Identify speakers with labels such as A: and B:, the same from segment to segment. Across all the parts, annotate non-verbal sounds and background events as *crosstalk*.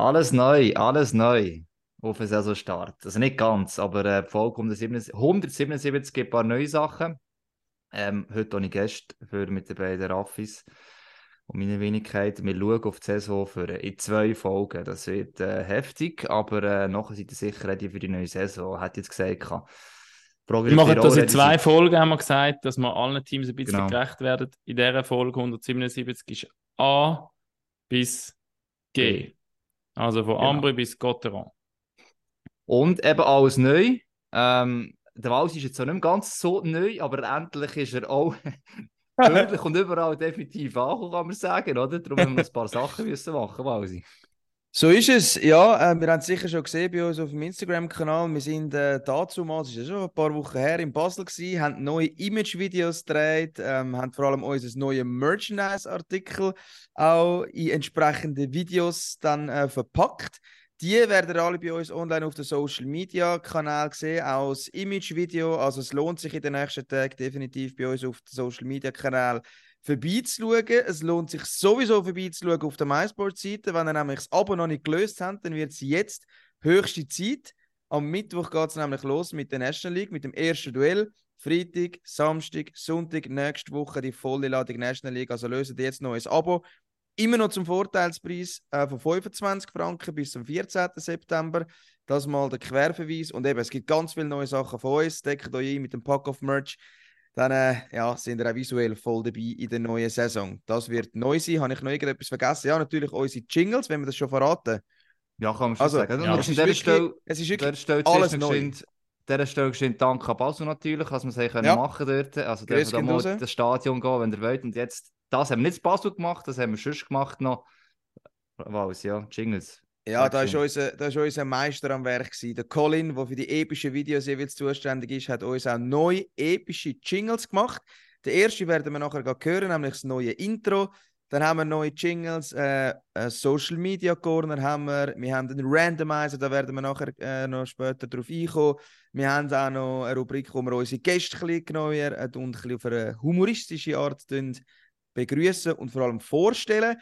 A: Alles neu, alles neu auf den Saisonstart. Also nicht ganz, aber äh, Folge 177 gibt ein paar neue Sachen. Ähm, heute habe ich Gäste für mit den beiden Raffis und meine Wenigkeit. Wir schauen auf die Saison für, äh, in zwei Folgen. Das wird äh, heftig, aber äh, nachher seid ihr sicher ready für die neue Saison. Hat jetzt gesagt.
B: Wir machen das in zwei Folgen, haben wir gesagt, dass wir allen Teams ein bisschen genau. gerecht werden. In dieser Folge 177 ist A bis G. Also von genau. Ambre bis Gotteron.
A: Und eben alles neu. Ähm, der Wals ist jetzt noch nicht ganz so neu, aber endlich ist er auch *laughs* wirklich und überall definitiv angekommen, kann man sagen, oder? Darum haben wir ein paar Sachen *laughs* müssen machen, Walsi.
C: So ist es, ja. Äh, wir haben es sicher schon gesehen bei uns auf dem Instagram-Kanal. Wir sind äh, dazu mal, es ist ja schon ein paar Wochen her, in Basel gewesen, haben neue Image-Videos gedreht, ähm, haben vor allem unser neue Merchandise-Artikel auch in entsprechende Videos dann äh, verpackt. Die werden alle bei uns online auf den Social Media Kanal sehen, auch als Image-Video. Also es lohnt sich in den nächsten Tagen definitiv bei uns auf den Social Media Kanal vorbeizuschauen. Es lohnt sich sowieso vorbeizuschauen auf der MySports-Seite. Wenn ihr nämlich das Abo noch nicht gelöst habt, dann wird es jetzt höchste Zeit. Am Mittwoch geht es nämlich los mit der National League, mit dem ersten Duell. Freitag, Samstag, Sonntag, nächste Woche die volle Ladung National League. Also löst jetzt noch ein Abo Immer noch zum Vorteilspreis äh, von 25 Franken bis zum 14. September. Das mal der Querverweis. Und eben, es gibt ganz viele neue Sachen von uns. Deckt euch ein mit dem Pack-Off-Merch. Dann äh, ja, sind wir auch visuell voll dabei in der neuen Saison. Das wird neu sein. Habe ich noch irgendetwas vergessen? Ja, natürlich unsere Jingles, wenn wir das schon verraten.
A: Ja, kann man schon also, sagen. Ja. Es, ist wirklich, Stelle, es ist wirklich Stelle alles neu. dieser Stelle geschwind Dank an Basu natürlich, dass wir es ja. machen dort. Also dürfen da mal das Stadion gehen, wenn ihr wollt. Und jetzt das haben wir nicht zu Basel gemacht, das haben wir schon gemacht noch. Was, ja, Jingles.
C: Ja, da ist, unser, da ist unser Meister am Werk gewesen. Der Colin, der für die epischen Videos jeweils zuständig ist, hat uns auch neu epische Jingles gemacht. Der erste werden wir nachher hören, nämlich das neue Intro. Dann haben wir neue Jingles, äh, Social Media Corner haben wir, wir haben einen Randomizer, da werden wir nachher äh, noch später drauf einkommen. Wir haben auch noch eine Rubrik, wo wir unsere Gäste ein bisschen genauer und ein bisschen auf eine humoristische Art begrüßen und vor allem vorstellen.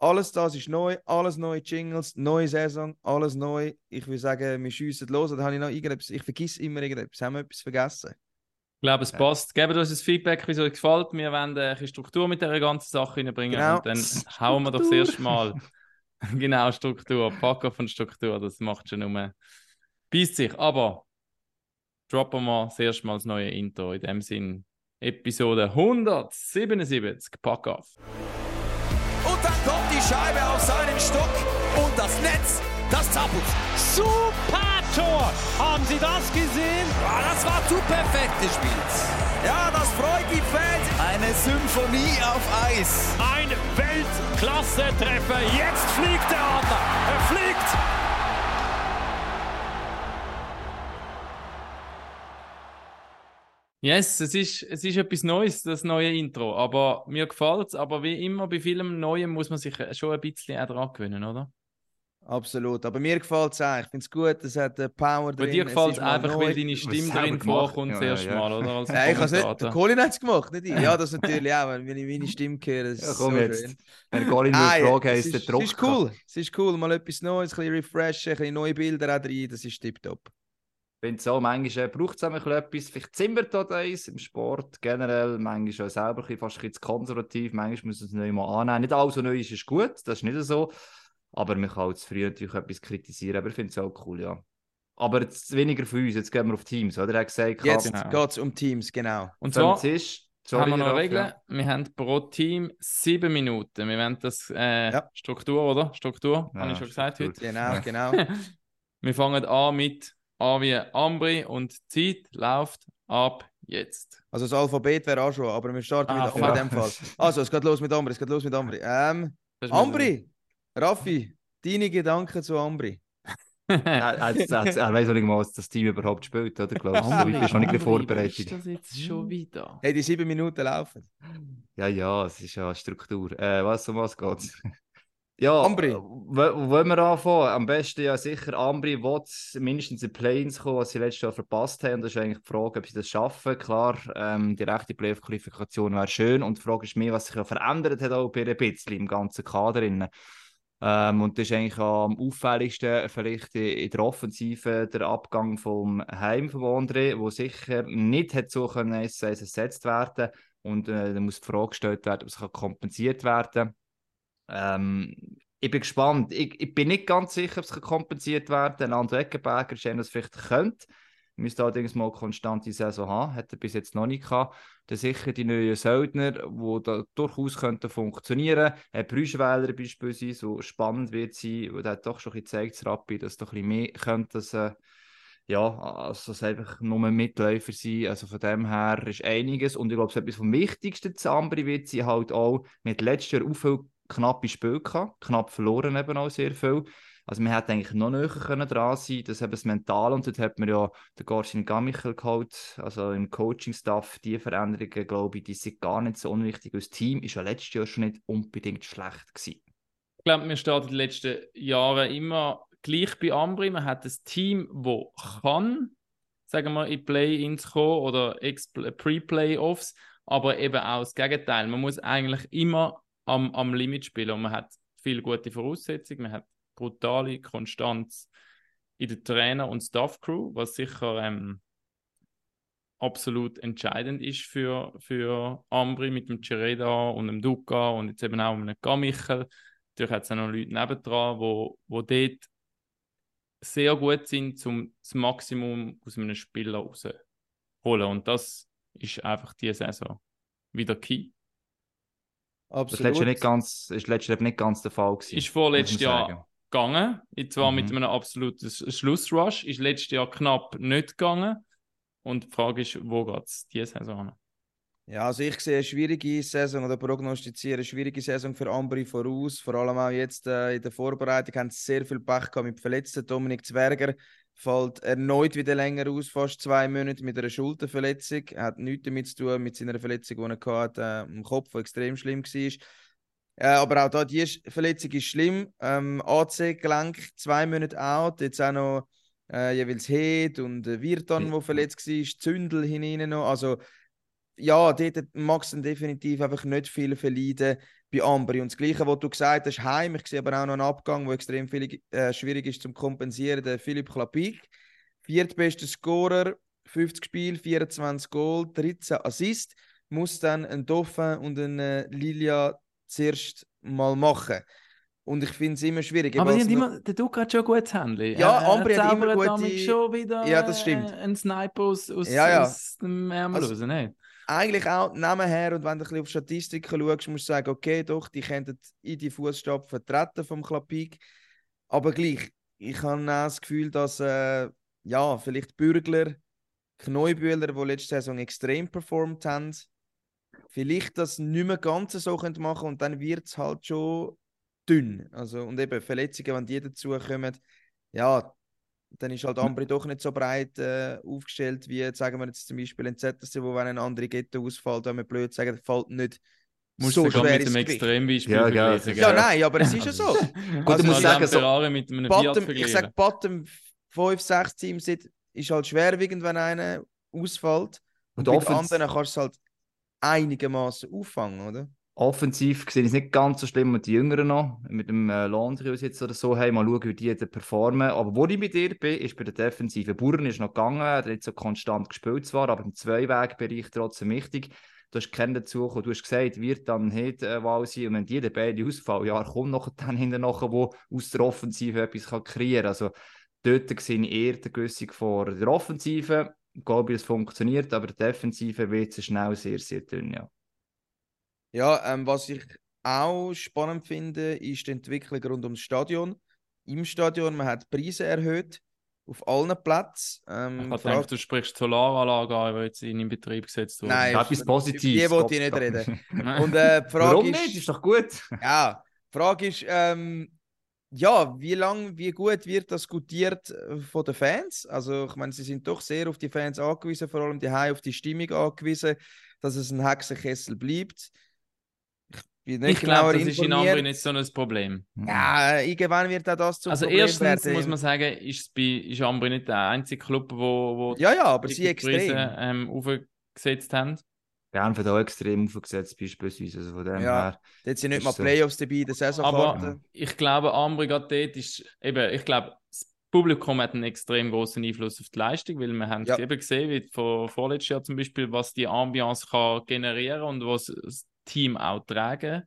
C: Alles das ist neu, alles neue Jingles, neue Saison, alles neu. Ich würde sagen, wir schiessen los. Oder habe ich noch irgendetwas? Ich vergesse immer irgendetwas. Haben wir etwas vergessen?
B: Ich glaube, es passt. Gebt uns ein Feedback, wie es euch gefällt. Wir wollen eine Struktur mit dieser ganzen Sache reinbringen. Genau. Und dann hauen wir doch das erste Mal. *laughs* genau, Struktur. Packer von Struktur. Das macht schon nur. Beißt sich. Aber droppen wir das erste Mal das neue Intro. In dem Sinn, Episode 177. Pack auf.
D: Scheibe auf seinen Stock und das Netz, das zappelt.
E: Super Tor! Haben Sie das gesehen?
D: Ja, das war zu perfekt gespielt. Ja, das freut die Fans. Eine Symphonie auf Eis.
E: Ein Weltklasse-Treffer. Jetzt fliegt der Adler. Er fliegt.
B: Yes, es ist, es ist etwas Neues, das neue Intro. Aber mir gefällt es. Aber wie immer bei vielem Neuem muss man sich schon ein bisschen auch dran gewöhnen, oder?
C: Absolut. Aber mir gefällt es auch. Ich finde es gut, es hat äh, Power
B: drin. Bei dir gefällt es einfach, neu. weil deine Stimme drin vorkommt, ja, das erste ja. Mal, oder?
C: Als *laughs* ja, ich nicht, der Colin hat es gemacht, nicht ich. *laughs* Ja, das natürlich auch, wenn ich meine Stimme höre. Das ja, komm so jetzt. Schön.
A: Wenn Colin ah, nur Frage heisst, der Druck.
C: Es ist cool. Es ist cool. Mal etwas Neues, ein bisschen refreshen, ein bisschen neue Bilder auch rein. Das ist tipptopp.
A: Ich finde so, manchmal äh, braucht es auch etwas, vielleicht zimmert da eins im Sport generell, manchmal auch selber ein fast ein bisschen zu konservativ, manchmal muss man es neu mal annehmen. Nicht alles, was neu ist, ist gut, das ist nicht so, aber man kann auch zu früh natürlich etwas kritisieren, aber ich finde es auch cool, ja. Aber jetzt weniger für uns, jetzt gehen wir auf Teams, oder? Er hat gesagt,
C: jetzt genau. geht es um Teams, genau.
B: Und zwar ist, sorry, haben wir noch Regeln, ja. wir haben pro Team sieben Minuten, wir wollen das äh, ja. Struktur, oder? Struktur, ja, habe ich schon gesagt heute.
C: Genau, genau. *laughs*
B: wir fangen an mit A wie Ambri und Zeit läuft ab jetzt.
C: Also das Alphabet wäre auch schon, aber wir starten ah, mit Ambri in dem Fall. Also es geht los mit Ambri, es geht los mit Ambri. Ähm, Ambri, Raffi, deine Gedanken zu Ambri?
A: er, er, er, er weiß auch nicht mal, was das Team überhaupt spielt, oder? Glaubst du, du bist noch nicht vorbereitet. Ist
B: das jetzt schon wieder?
C: Hey, die sieben Minuten laufen.
A: Ja, ja, es ist ja Struktur. Äh, was, um was geht's? Ja, Ambri. Wollen wir anfangen? Am besten ja sicher, Ambri will mindestens in Planes kommen, was sie letztes Jahr verpasst haben. Das ist eigentlich die Frage, ob sie das schaffen. Klar, ähm, die rechte Playoff-Qualifikation wäre schön. Und die Frage ist mehr, was sich ja verändert hat auch bei ein bisschen im ganzen Kader. Ähm, und das ist eigentlich am auffälligsten vielleicht in der Offensive der Abgang vom Heim von Wondre, wo sicher nicht hat so können ersetzt werden und äh, da muss die Frage gestellt werden, ob es kompensiert werden kann. Ähm, ich bin gespannt. Ich, ich, bin nicht ganz sicher, ob es kompensiert werden kann. Anderer Eckenberger scheint das vielleicht könnte. Müsste allerdings mal konstante Saison haben. Hat er bis jetzt noch nicht gehabt. Dann sicher die neuen Söldner, die da durchaus könnten funktionieren könnten. Ein Brüschweiler beispielsweise, so spannend wird sein. Der hat doch schon ein bisschen gezeigt, Rappi, dass doch ein bisschen mehr könnte, dass, äh, ja, also es einfach nur Mitläufer sein. Also von dem her ist einiges. Und ich glaube, etwas vom Wichtigsten zu Ambri wird sie halt auch mit letztes Jahr knappe Spiele gehabt, knapp verloren eben auch sehr viel. Also man hätte eigentlich noch näher können dran sein, das eben das Mental und dort hat man ja den Gorsin Gamichel geholt, also im Coaching-Staff, die Veränderungen, glaube ich, die sind gar nicht so unwichtig. Das Team ist ja letztes Jahr schon nicht unbedingt schlecht gewesen.
B: Ich glaube, wir starten in den letzten Jahren immer gleich bei Ambri. Man hat ein Team, das kann, sagen wir, in Play-ins kommen oder Pre-Playoffs, aber eben auch das Gegenteil. Man muss eigentlich immer am, am Limit spielen und man hat viele gute Voraussetzungen, man hat brutale Konstanz in der Trainer- und Staff-Crew, was sicher ähm, absolut entscheidend ist für, für Ambri mit dem Cereda und dem Duca und jetzt eben auch mit dem Gamichel. Natürlich hat es auch noch Leute nebendran, wo, wo dort sehr gut sind, um das Maximum aus einem Spieler rauszuholen. Und das ist einfach diese Saison wieder key.
A: Absolut. Das letzte nicht ganz, ist letztes nicht ganz der Fall gewesen.
B: Ist vorletztes Jahr gegangen, und zwar mhm. mit einem absoluten Schlussrush, ist letztes Jahr knapp nicht gegangen. Und die Frage ist, wo geht es diese Saison
C: Ja, also ich sehe eine schwierige Saison oder prognostiziere eine schwierige Saison für Ambri voraus. Vor allem auch jetzt äh, in der Vorbereitung haben sie sehr viel Pech gehabt mit Verletzten. Dominik Zwerger fällt erneut wieder länger aus, fast zwei Monate mit einer Schulterverletzung. Er hat nichts damit zu tun mit seiner Verletzung, die er hatte, äh, im Kopf, die extrem schlimm war. Äh, aber auch da, die Verletzung ist schlimm. Ähm, AC-Gelenk, zwei Monate out, jetzt auch noch äh, jeweils Head und äh, Wirtan, der verletzt war, Zündel hinein noch. Also ja, dort mag es definitiv einfach nicht viel verleiden bei Ambri. Und das Gleiche, was du gesagt hast, Heim, ich sehe aber auch noch einen Abgang, der extrem viel, äh, schwierig ist zum kompensieren, der Philipp Klapik. Viertbester Scorer, 50 Spiele, 24 Goal, 13 Assist, muss dann ein Dauphin und ein äh, Lilia zuerst mal machen. Und ich finde es immer schwierig.
B: Aber immer, der Duke hat schon gutes Handy.
C: Ja, Ambri hat immer gute...
B: schon wieder
C: ja, das stimmt.
B: ein Sniper aus, aus,
C: ja, ja.
B: aus dem Ärmel also, raus, nicht?
C: Eigentlich auch nebenher und wenn du ein bisschen auf Statistiken schaust, musst du sagen, okay, doch, die könnten in die Fußstapfen vertreten vom Klapik. Aber gleich, ich habe auch das Gefühl, dass äh, ja, vielleicht Bürgler, Kneubühler, die letzte Saison extrem performt haben, vielleicht das nicht mehr ganz so machen können und dann wird es halt schon dünn. Also, und eben Verletzungen, wenn die dazukommen, ja, dann ist halt Ambri doch nicht so breit äh, aufgestellt, wie sagen wir jetzt zum Beispiel in ZSC, wo wenn ein andere Ghetto ausfällt, wenn wir blöd sagen, fällt nicht
B: Musst so schwer mit dem Extrembeispiel
C: ja, ja, ja, nein, aber es ist ja so. *laughs*
B: Gut, also, du musst sagen, so, mit einem
C: Bottom, ich sage, Bottom 5, 6 Teams ist halt schwerwiegend, wenn einer ausfällt. Und, und mit anderen kannst du es halt einigermaßen auffangen, oder?
A: Offensiv gesehen ist es nicht ganz so schlimm mit den Jüngeren noch, mit dem äh, Landrius jetzt oder so, hey, mal schauen, wie die performen. Aber wo ich bei dir bin, ist bei der Defensive. Buren ist noch gegangen, hat nicht so konstant gespielt zwar, aber im Zweiwegbereich trotzdem wichtig. Du hast keinen dazu du hast gesagt, wird dann nicht äh, Wahl sein. Und wenn die beide ausfallen, ja, kommt noch dann hinten nachher, wo aus der Offensive etwas kann kreieren kann. Also dort sehe ich eher die Gössung vor der Offensive. Ich glaube, es funktioniert, aber die Defensive wird es schnell sehr, sehr dünn, ja.
C: Ja, ähm, was ich auch spannend finde, ist die Entwicklung rund ums Stadion. Im Stadion, man hat Preise erhöht auf allen Plätzen.
B: Ähm, ich denke, du sprichst Solaranlage an, die jetzt in Betrieb gesetzt
C: wurde. Nein, etwas Positives. Die wollte ich nicht reden. *laughs* Und, äh, die Frage
A: Warum
C: ist,
A: nicht? Ist doch gut.
C: ja, die Frage ist, ähm, ja, wie lang, wie gut wird das gutiert äh, von den Fans? Also, ich meine, sie sind doch sehr auf die Fans angewiesen, vor allem die auf die Stimmung angewiesen, dass es ein Hexenkessel bleibt
B: ich glaube, das ist in Ambri nicht so ein Problem.
C: Ja, irgendwann wird auch das
B: zum also Problem erstens werden. muss man sagen, ist, bei, ist Ambri nicht der einzige Club, wo, wo
C: ja, ja, aber sie extrem
B: Preise, ähm, aufgesetzt haben.
A: Genf hat auch extrem aufgesetzt, beispielsweise. Also von dem
C: Ja,
A: her.
C: Dort sind nicht mal
A: so.
C: Playoffs dabei in der Saisonkarte.
B: Aber ich glaube, Ambri gerade dort ist eben, ich glaube, das Publikum hat einen extrem großen Einfluss auf die Leistung, weil wir haben
C: Ja.
B: eben gesehen, wie vor, vorletztes Jahr zum Beispiel, was die Ambiance kann generieren und was das Team auch tragen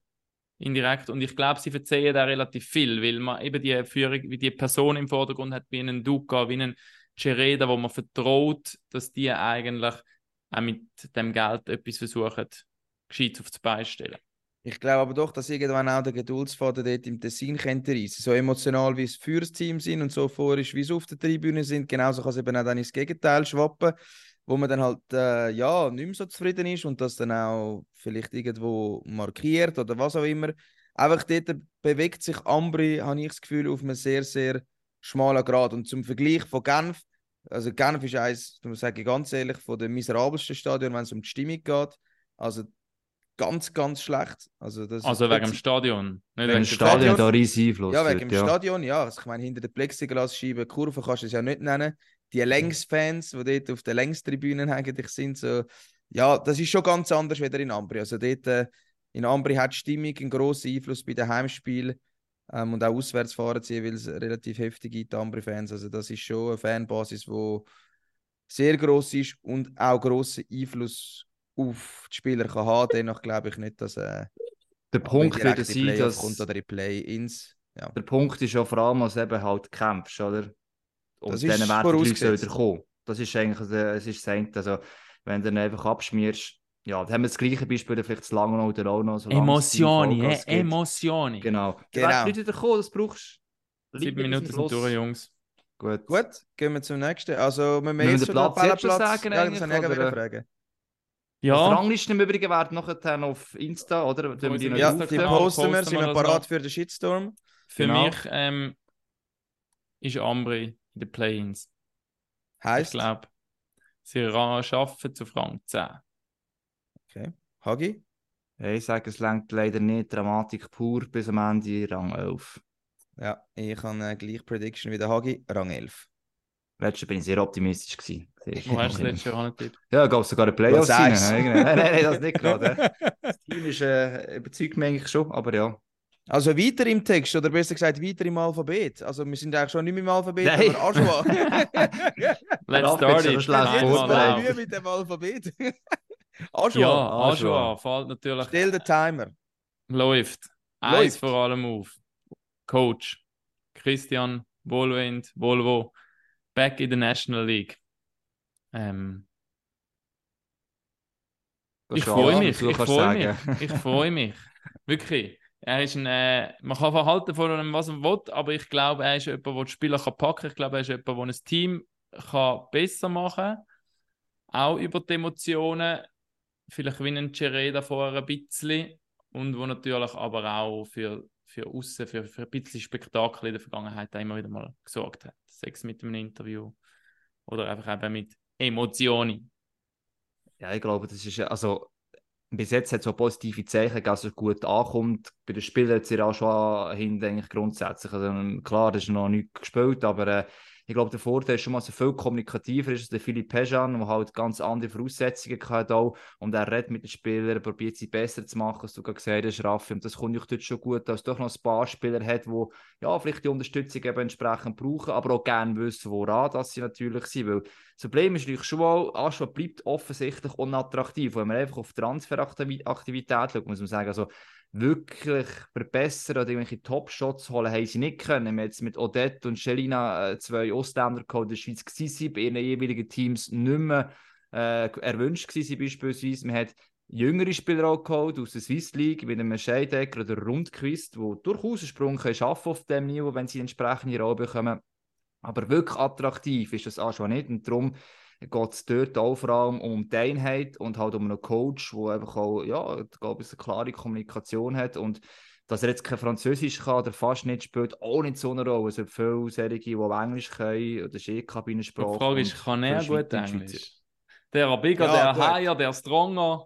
B: indirekt. Und ich glaube, sie verzeihen da relativ viel, weil man eben die Führung, wie die Person im Vordergrund hat, wie einen Duca, wie einen Cereda, wo man vertraut, dass die eigentlich auch mit dem Geld etwas versuchen, gescheit auf die Beine stellen.
C: Ich glaube aber doch, dass irgendwann auch der Geduldsfaden dort im Tessin könnte reissen. So emotional wie es für das Team sind und so ist, wie sie auf der Tribüne sind, genauso kann es eben auch dann ins Gegenteil schwappen, wo man dann halt äh, ja, nicht mehr so zufrieden ist und das dann auch vielleicht irgendwo markiert oder was auch immer. Einfach dort bewegt sich Ambri, habe ich das Gefühl, auf einem sehr, sehr schmalen Grad. Und zum Vergleich von Genf, also Genf ist eines, das sage ich ganz ehrlich, von den miserabelsten Stadien, wenn es um die Stimmung geht. Also ganz, ganz schlecht. Also, das
B: Also wegen dem Stadion. Nicht
C: Wegen dem
A: Stadion
C: Stadion-
A: auch riesen Einfluss.
C: Ja, wegen dem
A: ja.
C: Stadion, ja. Also, ich meine, hinter der Plexiglasscheibe, Kurve kannst du es ja nicht nennen. Die Längsfans, die dort auf den Längstribünen eigentlich sind, so, ja, das ist schon ganz anders wieder in Ambri. Also dort äh, in Ambri hat die Stimmung einen grossen Einfluss bei den Heimspielen ähm, und auch auswärts fahren sie jeweils relativ heftige die Ambri-Fans. Also das ist schon eine Fanbasis, die sehr gross ist und auch grossen Einfluss auf die Spieler kann haben. Dennoch glaube ich nicht, dass äh,
A: Der Punkt wird
C: in
A: sein, dass
C: kommt oder in Play-Ins. Ja.
A: der Punkt ist ja vor allem, dass du eben halt kämpfst, oder? Und
C: Das
A: dann
C: ist
A: werden die Leute wieder kommen. Das ist eigentlich es ist das. Also, wenn du dann einfach abschmierst, ja, dann haben wir das gleiche Beispiel, dann vielleicht zu lange oder auch noch.
B: eh?
A: gibt.
B: Emozioni.
A: Genau.
C: Genau.
A: Genau. Dann wieder kommen, das brauchst du.
B: Sieben Minuten sind durch. Jungs.
A: Gut.
C: Gut, gehen wir zum nächsten. Also, wir
A: Müssen wir
C: jetzt
A: den Platz
C: Tabellenplatz-
A: sagen
C: Ja,
A: eigentlich,
C: das ich
A: oder?
C: gerade fragen.
A: Ja. Die
B: Ja,
A: Rangliste im Übrigen werden nachher auf Insta, oder? Die
C: Ja,
B: Insta-
C: die posten wir, sind
B: wir das
C: parat für den Shitstorm.
B: für
A: Genau.
B: mich ähm, ist Ambri in den Play-Ins. Ich
C: Heißt,
B: glaube, sie schaffen zu Rang 10.
C: Hagi,
A: Ja, ich sage, es lenkt leider nicht. Dramatik pur bis am Ende Rang 11.
C: ja, ich habe äh, gleich Prediction wie der Hagi, Rang 11.
A: Letztes bin ich sehr optimistisch gewesen.
B: Hast du
A: schön.
B: letztes Jahr angetippt?
A: Ja, gab es sogar eine Playoffs rein. nein, nein, das nicht *laughs* gerade. Das Team ist, äh, überzeugt mich eigentlich schon, aber ja.
C: Also weiter im Text, oder besser gesagt weiter im Alphabet. Also wir sind eigentlich schon nicht mehr im Alphabet,
A: Nein.
C: aber Aschua. *laughs*
B: Let's
A: Ralf,
B: start it. laut.
C: Mühe mit dem Alphabet. *laughs* Aschua,
B: Ja,
A: Ajoa.
B: Ajoa fällt natürlich.
C: stell den Timer.
B: Läuft. Eins
C: Läuft.
B: vor allem auf. Coach. Christian Wohlwind, Volvo. Back in the National League. Ähm, ich freue mich. Ich freue mich. Ich freue mich. Wirklich. Er ist ein, äh, man kann verhalten von ihm, was man will, aber ich glaube, er ist jemand, der die Spieler kann packen kann. Ich glaube, er ist jemand, der ein Team kann besser machen kann. Auch über die Emotionen. Vielleicht wie ein Cereda vorher ein bisschen. Und wo natürlich aber auch für, für außen, für, für ein bisschen Spektakel in der Vergangenheit immer wieder mal gesorgt hat. Sex mit einem Interview. Oder einfach eben mit Emotionen.
A: Ja, ich glaube, das ist also bis jetzt hat so positive Zeichen dass es gut ankommt. Bei den Spielern hat es ja auch schon hinten eigentlich grundsätzlich. Also, ähm, klar, das ist noch nicht gespielt, aber äh, ich glaube, der Vorteil ist schon mal, er viel kommunikativer ist als der Philipp Pejan, der halt ganz andere Voraussetzungen hat auch. Und er redet mit den Spielern, probiert sie besser zu machen, was du gerade gesagt hast, Raffi. Und das kommt euch dort schon gut, dass es doch noch ein paar Spieler hat, die ja, vielleicht die Unterstützung eben entsprechend brauchen, aber auch gerne wissen, woran das sie natürlich sind. Weil das Problem ist natürlich schon auch, Aschwa bleibt offensichtlich unattraktiv. Wenn man einfach auf Transferaktivität schaut, muss man sagen, also wirklich verbessern oder irgendwelche Top-Shots holen, haben sie nicht können. Wir haben jetzt mit Odette und Shelina äh, zwei Ausländer geholt, in der Schweiz gewesen, bei ihren jeweiligen Teams nicht mehr äh, erwünscht gewesen beispielsweise. Man hat jüngere Spieler auch geholt aus der Swiss League, wie einem Scheidecker oder Rundquist, die durchaus einen Sprung können schaffen auf dem Niveau, wenn sie entsprechende Rolle bekommen. Aber wirklich attraktiv ist das auch schon nicht. Und darum geht es dort auch vor allem um die Einheit und halt um einen Coach, der einfach auch, ja, glaube ich, eine klare Kommunikation hat. Und dass er jetzt kein Französisch kann oder fast nicht spielt, auch nicht so eine Rolle. Es gibt viele solche, die auch Englisch können oder
B: Die
A: Kabinensprache.
B: Frage ist, kann er gut
A: Schweizer-
B: Englisch? Der Abiga,
C: Ja,
B: der. Higher, der Stronger.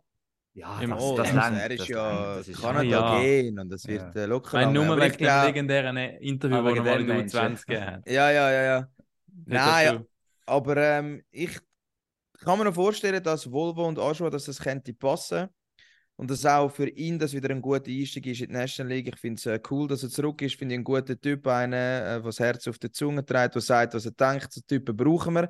A: Ja,
B: Im
A: das,
C: Oh,
A: das längt,
C: er ist
A: das
C: ja
A: das ist
C: Kanadagen und das wird äh, locker.
B: Nein, nur
C: Aber
B: wegen
C: ich
B: dem legendären Interview, das er
A: wegen
B: mal in
A: dem
B: der
A: Menschen.
B: U20 gegeben hat.
C: Ja, ja, ja, ja. Nein. Aber ähm, ich kann mir noch vorstellen, dass Volvo und Ajoa, dass das könnte passen. Und dass auch für ihn das wieder ein guter Einstieg ist in die National League. Ich finde es äh, cool, dass er zurück ist. Finde ich einen guten Typ, einen, äh, der das Herz auf die Zunge trägt, der sagt, was er denkt. So Typen brauchen wir.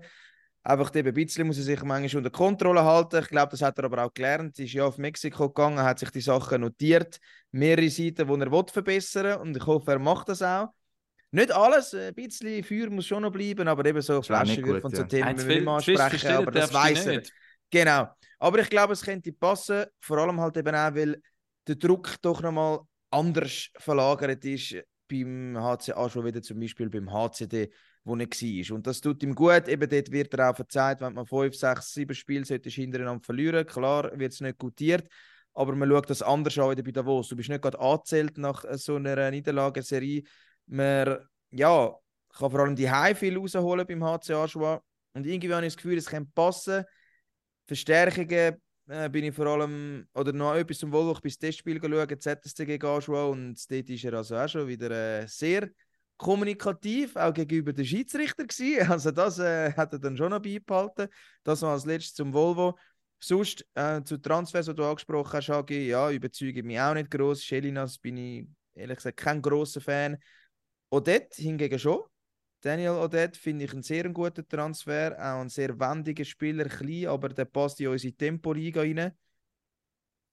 C: Einfach eben ein bisschen muss er sich manchmal unter Kontrolle halten. Ich glaube, das hat er aber auch gelernt. Er ist ja auf Mexiko gegangen, hat sich die Sachen notiert. Mehrere Seiten, die er verbessern will. Und ich hoffe, er macht das auch. Nicht alles, ein bisschen Feuer muss schon noch bleiben, aber eben so Flaschenwürfe und so
B: Ja.
C: Themen nicht mehr ansprechen, aber das weiß er.
B: nicht.
C: Genau. Aber ich glaube, es könnte passen, vor allem halt eben auch, weil der Druck doch nochmal anders verlagert ist beim HCA schon wieder zum Beispiel beim HCD, wo er war. Und das tut ihm gut. Eben dort wird er auch verzeiht, wenn man 5, 6, 7 Spiele solltest hintereinander verlieren. Klar wird es nicht gutiert, aber man schaut das anders an wieder bei Davos. Du bist nicht gerade angezählt nach äh, so einer Niederlagenserie. Man ja, kann vor allem die High viel rausholen beim HCA Schwa. Und irgendwie habe ich das Gefühl, es könnte passen. Verstärkungen äh, bin ich vor allem, oder noch etwas zum bin das Testspiel geschaut, ZSC gegen Aschua und dort ist er also auch schon wieder äh, sehr kommunikativ, auch gegenüber den Schiedsrichter gewesen. *laughs* Also das äh, hat er dann schon noch beibehalten. Das war als letztes zum Volvo. Sonst äh, zu Transfers, die du angesprochen hast, Hagi, ja, überzeugt mich auch nicht groß. Schelinas bin ich ehrlich gesagt kein großer Fan. Odette hingegen schon. Daniel Odette finde ich einen sehr guten Transfer, auch ein sehr wendiger Spieler, klein, aber der passt in unsere Tempo-Liga rein.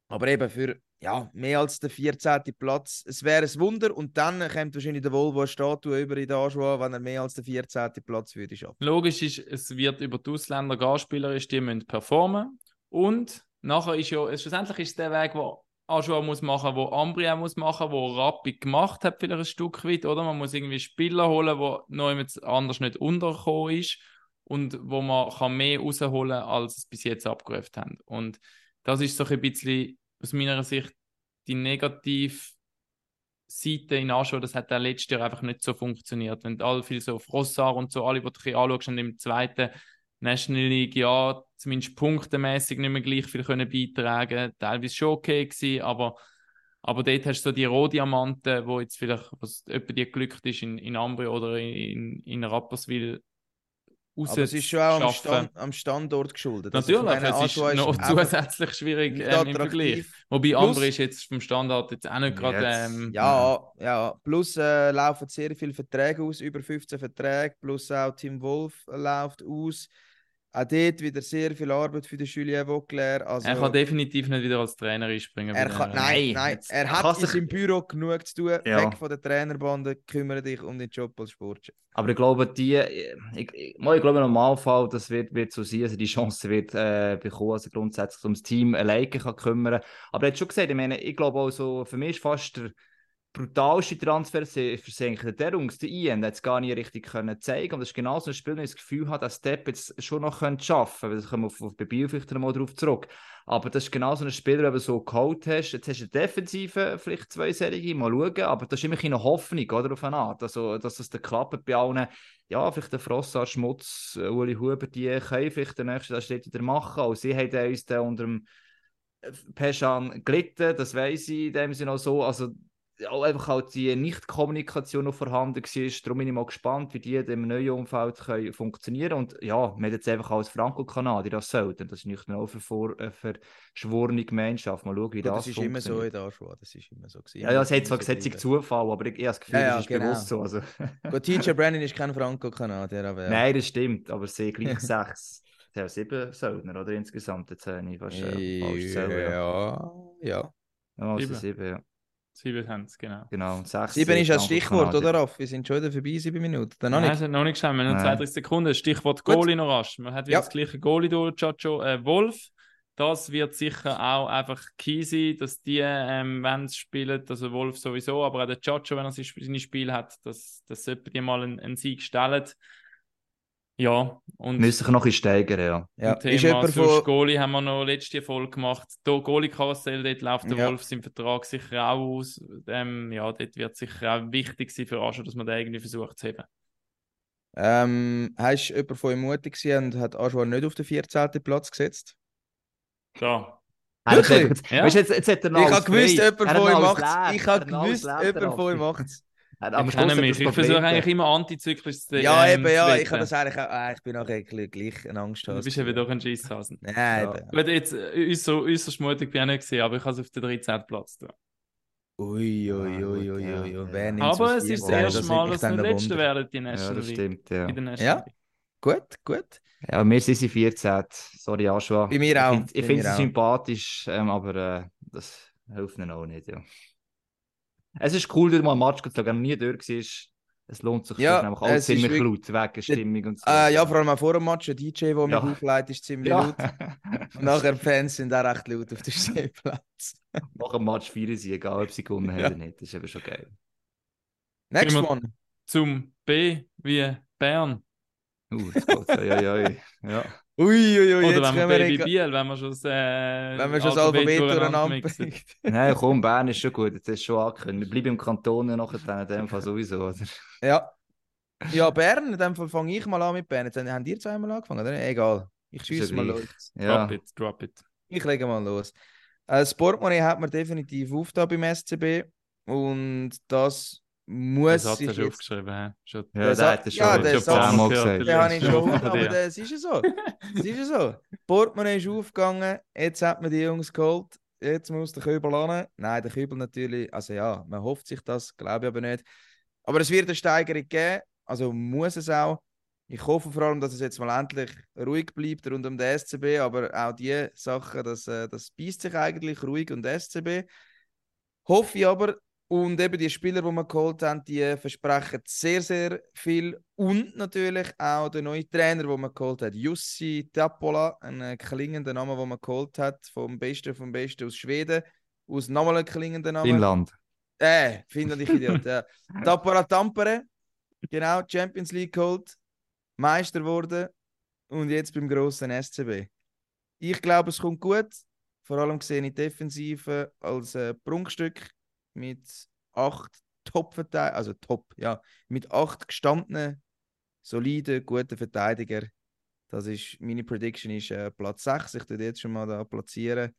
C: Aber eben für ja, mehr als den 14. Platz, es wäre ein Wunder und dann kommt wahrscheinlich der Volvo eine Statue über in der Aschua, wenn er mehr als den 14. Platz würde schaffen.
B: Logisch ist, es wird über die Ausländer gehen, Spieler die müssen performen. Und nachher ist ja, schlussendlich ist der Weg, wo Ajoa muss machen, wo Ambri auch muss machen, wo Rappi gemacht hat, vielleicht ein Stück weit, oder? Man muss irgendwie Spieler holen, wo noch jemand anders nicht untergekommen ist und wo man kann mehr rausholen kann, als es bis jetzt abgerufen haben. Und das ist so ein bisschen aus meiner Sicht die negative Seite in Aschau, das hat auch letztes Jahr einfach nicht so funktioniert. Wenn du alle viel so auf Rossar und so, alle, die du anschaust, und im zweiten National League, ja, zumindest punktemäßig nicht mehr gleich viel können beitragen Teilweise schon okay gewesen, aber, aber dort hast du so die Rohdiamanten, wo jetzt vielleicht, was jemand dir glückt ist in, in Ambri oder in, in Rapperswil,
C: Aber es ist schon auch am. Stand, am Standort geschuldet. Also
B: Natürlich,
C: diesen
B: es ist
C: Aschua
B: noch zusätzlich schwierig ähm, im Vergleich. Wobei Ambri ist jetzt vom Standard jetzt auch nicht gerade. Ähm,
C: Ja, ja. Plus äh, laufen sehr viele Verträge aus, über 15 Verträge. Plus auch Tim Wolf läuft aus. Auch dort wieder sehr viel Arbeit für den Julien Vauclair. Also,
B: Er kann definitiv nicht wieder als Trainer einspringen.
C: er kann, nein,
A: Nein, jetzt-
C: er
A: er
C: hat
A: sich-
C: seinem Büro genug zu tun.
A: Ja.
C: Weg von der Trainerbande, kümmere dich um den Job als Sportchef.
A: Aber ich glaube, die, ich, ich, mal, ich glaube, im Normalfall, das wird, wird so sein, also die Chance wird äh, bekommen, also grundsätzlich ums Team alleine kann kümmern. Aber er hat schon gesagt, ich meine, ich glaube auch so, für mich ist fast der brutalste Transfer versenkt der Jungs, der Ian, hat es gar nicht richtig können zeigen und das ist genau so ein Spiel, wo ich das Gefühl habe, dass Step jetzt schon noch schaffen könnte, da kommen wir auf, auf bei Biel vielleicht noch mal drauf zurück. Aber das ist genau so ein Spieler, den du so geholt hast. Jetzt hast du eine Defensive, vielleicht zwei Serien, mal schauen. Aber das ist immer eine Hoffnung, oder? Auf eine Art. Also, dass das dann klappt bei allen. Ja, vielleicht der Frossard, Schmutz, äh, Uli Huber, die können vielleicht den nächsten Schritt wieder machen. Auch sie haben uns dann unter dem Peschan gelitten, das weiß ich in dem Sinne auch so. Also, auch einfach halt die Nicht-Kommunikation noch vorhanden war. Darum bin ich mal gespannt, wie die in dem neuen Umfeld können funktionieren Und ja, wir haben jetzt einfach als Franco-Kanadier das sollten. Das ist nicht nur äh, verschworene Gemeinschaft. Mal schauen, wie
C: Gut,
A: das,
C: das ist immer so in der Aschua. Das ist immer so. gewesen.
A: Ja, ja, es hat zwar
C: bleiben.
A: Zufall, aber ich, ich habe das Gefühl,
C: Ja, ja,
A: das ist
C: genau.
A: bewusst so. Also,
C: Gut, TJ Brennan ist kein Franco-Kanadier, aber ja. *laughs*
A: Nein, das stimmt, aber sie gleich *laughs* sechs. Sie haben sieben Söldner, oder insgesamt? Jetzt habe ich fast äh, falsch gezählt, ja.
C: ja, ja.
A: Also
B: sieben,
A: ja.
B: Sieben haben es, genau.
A: Genau, sechs
C: Sieben ist
A: sind
C: das Stichwort, oder Raff? Wir sind schon wieder vorbei, sieben Minuten. Dann noch
B: Nein,
C: nicht.
B: es hat noch nicht geschehen. Wir haben noch
A: Nein.
B: 32 Sekunden. Stichwort
C: Gut.
B: Goalie noch rasch. Man hat wieder
C: Ja.
B: das gleiche Goalie durch, Chacho äh, Wolf. Das wird sicher auch einfach key sein, dass die, ähm, wenn sie spielen, also Wolf sowieso, aber auch der Chacho, wenn er sein- seine Spiel hat, dass, dass sollte die mal einen, einen Sieg stellen. Ja, und
A: Müsste sich noch ein bisschen steigern, ja.
C: Ja.
B: Zum
C: Ist
B: Thema
C: jemand von.
B: Goalie haben wir noch letzte Folge gemacht. Da Goalie-Karussell, dort läuft der
C: Ja.
B: Wolf seinen Vertrag sicher auch aus. Ähm, ja, dort wird sicher auch wichtig sein für Ascho, dass man den irgendwie versucht zu heben.
C: Ähm, hast du jemanden von ihm mutig und hat Aschua nicht auf den 14. Platz gesetzt?
B: Ja,
C: Wirklich?
B: Ja.
A: Weißt jetzt, jetzt hat er noch
C: Ich habe gewusst, jemand von
A: alles
C: macht. Ich habe gewusst, jemand von
A: Raffi.
C: macht es.
B: Ich kenne mich. Ich versuche eigentlich immer antizyklisch
C: zu Ja, ähm, eben, ja. Ich habe das eigentlich auch. Ah, ich bin auch gleich eine Angst.
B: Du bist eben doch ein Schisshasen.
C: Nein, ja.
B: Gut, jetzt äußerst, äußerst mutig bin ich nicht gesehen, aber ich habe es auf den 13. Platz da.
C: Ui, ui, ui, ui, ui, ui.
B: Aber es ist das erste Mal, dass wir Letzte werden, die National
A: ja, das stimmt, ja.
C: Ja. Gut, gut.
A: Ja, wir sind sie 14. Sorry, Joshua.
C: Bei mir auch.
A: Ich, ich finde sie sympathisch, ähm, aber äh, das hilft ihnen auch nicht, ja. Es ist cool, dass mal ein Match zu schauen, nie durch war. Es lohnt sich
C: ja,
A: einfach alles ziemlich wirklich... laut, wegen Stimmung und so.
C: Äh, ja, vor allem auch vor dem Match, ein DJ, der mich aufleitet, ist ziemlich ja. laut. *laughs* Und nachher Fans sind auch recht laut auf dem Stehplatz. *laughs*
A: Nach dem Match feiern sie, egal ob sie gewonnen haben oder nicht. Das ist eben schon geil.
C: Next one.
B: Zum B wie Bern.
A: Uh, das geht. Ja, ja, ja. ja.
C: Ui, ui,
B: Oder wenn wir Baby Biel, wenn man schon das, äh,
C: wenn man schon das Alphabet durcheinander
A: bringt. *laughs* Nein, komm, Bern ist schon gut, jetzt ist schon angekündigt. Wir bleiben im Kanton ja nachher in dem Fall sowieso, oder?
C: Ja. Ja, Bern, in dem Fall fange ich mal an mit Bern. Jetzt haben ihr zweimal angefangen, oder? Egal. Ich schieße mal los.
B: Ja. Drop it, drop it.
C: Ich lege mal los. Äh, das Portemonnaie hat man definitiv aufgetan beim SCB. Und das muss
B: das
C: ich
B: hat er jetzt... aufgeschrieben,
A: schon. Ja, das hat er schon, ja,
C: das
A: schon
C: ein gesagt. Den habe ich schon aber das ist ja so. Das ist ja so. Portemonnaie ist aufgegangen, jetzt hat man die Jungs geholt, jetzt muss der Kübel an. Nein, der Kübel natürlich, also ja, man hofft sich das, glaube ich aber nicht. Aber es wird eine Steigerung geben, also muss es auch. Ich hoffe vor allem, dass es jetzt mal endlich ruhig bleibt rund um den SCB, aber auch die Sachen, das, äh, das beißt sich eigentlich ruhig und SCB. Hoffe ich aber, und eben die Spieler, die wir geholt haben, die versprechen sehr, sehr viel. Und natürlich auch der neue Trainer, den man geholt hat, Jussi Tappola, ein klingender Name, den man geholt hat, vom Besten vom Besten aus Schweden, aus nochmal einem klingenden Namen.
A: Finnland.
C: Äh, Finnland, ich Idiot. ja. *laughs* Tappola Tampere, genau, Champions League geholt, Meister geworden und jetzt beim grossen SCB. Ich glaube, es kommt gut, vor allem gesehen in Defensive als äh, Prunkstück mit acht Top-Verteidigern, also Top, ja, mit acht gestandenen, soliden, guten Verteidigern. Das ist, meine Prediction ist äh, Platz 6. Ich tue jetzt schon mal da platzieren.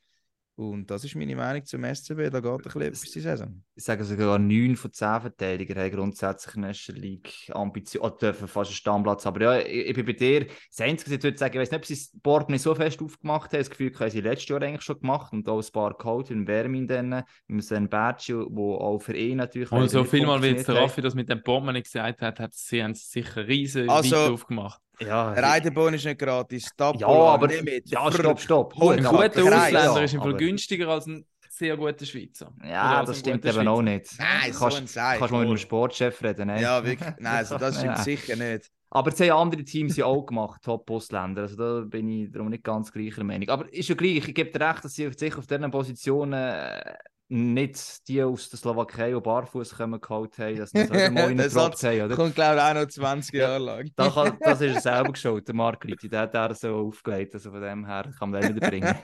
C: Und das ist meine Meinung zum SCB. Da geht ein bisschen etwas die Saison.
A: Ich sage sogar 9 von 10 Verteidigern haben grundsätzlich in der National League Ambition, oder dürfen fast einen Stammplatz. Aber ja, ich, ich bin bei dir. Das Einzige, ich würde sagen, ich weiß nicht, ob sie das Board nicht so fest aufgemacht haben. Das Gefühl, haben sie letztes Jahr eigentlich schon gemacht und auch ein paar geholt in Vermin dann, mit einem Badge, wo auch für ihn natürlich.
B: Und so viel mal, wie jetzt der Raffi das mit dem Board nicht gesagt hat, hat sie haben sicher riesen
C: also,
B: aufgemacht.
C: Ja, Reitebahn ist nicht gratis.
A: Stop ja, aber Limit. Ja, stopp, stopp.
B: Gut, ein guter Ausländer ja, ist im Fall günstiger als ein sehr guter Schweizer.
A: Ja, das stimmt eben auch nicht.
C: Nein,
A: so kannst,
C: ein
A: kannst mal mit dem Sportchef reden. Ne?
C: Ja, wirklich. Nein, also das *laughs* stimmt sicher nicht.
A: Aber das haben andere Teams ja auch gemacht, *laughs* Top-Ausländer. Also da bin ich darum nicht ganz gleicher Meinung. Aber ist ja gleich, ich gebe dir recht, dass sie sich auf diesen Positionen äh, nicht die aus der Slowakei, die barfuß kommen, geholt haben, dass sie so mal reingedroppt *laughs* haben. Oder?
C: kommt, glaube ich, auch noch 20 *laughs* Jahre lang.
A: da kann, das ist er *laughs* selber geschaut, der Mark Ritti. Der hat er so aufgelegt, also von dem her kann man den wieder bringen.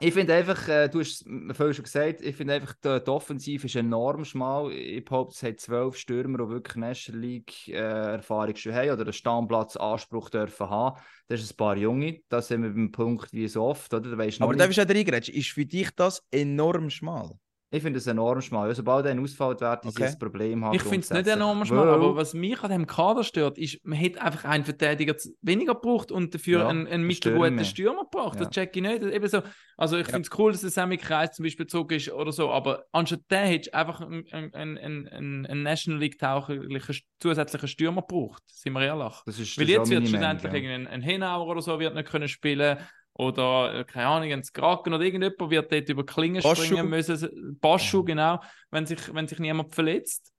A: Ich finde einfach, äh, du hast es vorhin schon gesagt, ich finde einfach, die, die Offensive ist enorm schmal. Ich behaupte, es hat zwölf Stürmer, die wirklich National League-Erfahrung äh, schon haben oder einen Stammplatz-Anspruch dürfen haben. Das ist ein paar Junge, da sind wir beim Punkt wie so oft. Oder?
C: Da Aber da bist du ja reingeratscht. Ist für dich das enorm schmal?
A: Ich finde es enorm schmal. Sobald ein Ausfall wird, ist okay. das Problem
B: haben. Ich finde es nicht enorm schmal, well. aber was mich an dem Kader stört, ist, man hätte einfach einen Verteidiger weniger gebraucht und dafür ja, einen, einen mittelguten Stürmer gebraucht. Ja. Das check ich nicht. Eben so, also ich ja. finde es cool, dass der Sammy Kreis zum Beispiel zurück ist oder so, aber anstatt der hätte ich einfach einen, einen, einen, einen National League-tauglichen zusätzlichen Stürmer gebraucht. Sind wir ehrlich.
A: Das ist,
B: Weil das jetzt wird schlussendlich ja. ein, ein Henauer oder so wird nicht können spielen oder, äh, keine Ahnung, ein Kraken oder irgendjemand wird dort über Klingen Baschu. springen müssen. Baschu, genau, wenn sich, wenn sich niemand verletzt.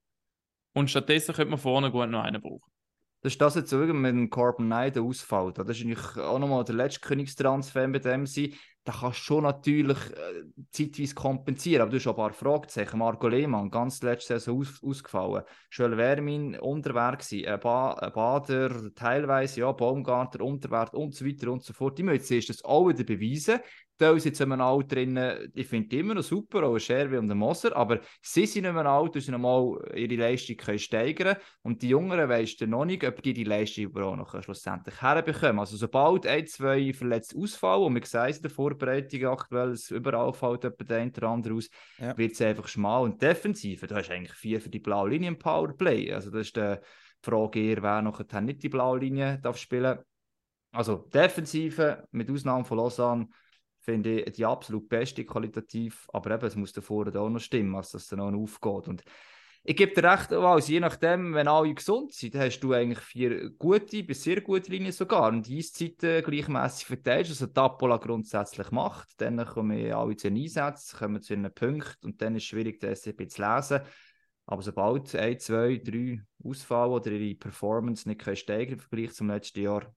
B: Und stattdessen könnte man vorne gut noch einen brauchen.
A: Das ist das jetzt so mit dem Corbin Knight, der Ausfall. Das ist eigentlich auch nochmal der letzte Königstransfer bei dem sein da kannst du schon natürlich äh, zeitweise kompensieren. Aber du hast auch ein paar Fragezeichen. Marco Lehmann, ganz letzte Saison aus, ausgefallen. Schöll Wermin, Unterwerk gewesen. Ein, ba Bader, teilweise, ja, Baumgarter, Unterwert und so weiter und so fort. Die müssen zuerst das auch wieder beweisen. Da sind jetzt einem Alt drin, ich finde immer noch super, auch ein Scherwi und Moser, aber sie sind nicht mehr alt, dass sie nochmal ihre Leistung können steigern können. Und die Jüngeren weisst noch nicht, ob die die Leistung auch noch schlussendlich herbekommen. Also sobald ein, zwei verletzt ausfallen, und wir sehen es in der Spielverbreitung aktuell, es überall fällt jemand der eine oder andere aus,
C: Ja.
A: wird es einfach schmal. Und Defensive, du hast eigentlich vier für die blaue Linie im Powerplay. Also das ist die Frage eher, wer nachher nicht die blaue Linie darf spielen. Also Defensive, mit Ausnahme von Lausanne, finde ich die absolut beste qualitativ, aber eben, es muss davor auch noch stimmen, dass das dann auch noch aufgeht. Und ich gebe dir recht, also je nachdem, wenn alle gesund sind, hast du eigentlich vier gute bis sehr gute Linien sogar. Und die Eiszeiten gleichmäßig verteilt, also Tapola grundsätzlich macht. Dann kommen alle zu den Einsätzen, kommen zu einem Punkt und dann ist es schwierig, den SCP zu lesen. Aber sobald ein, zwei, drei ausfallen oder ihre Performance nicht steigen im Vergleich zum letzten Jahr,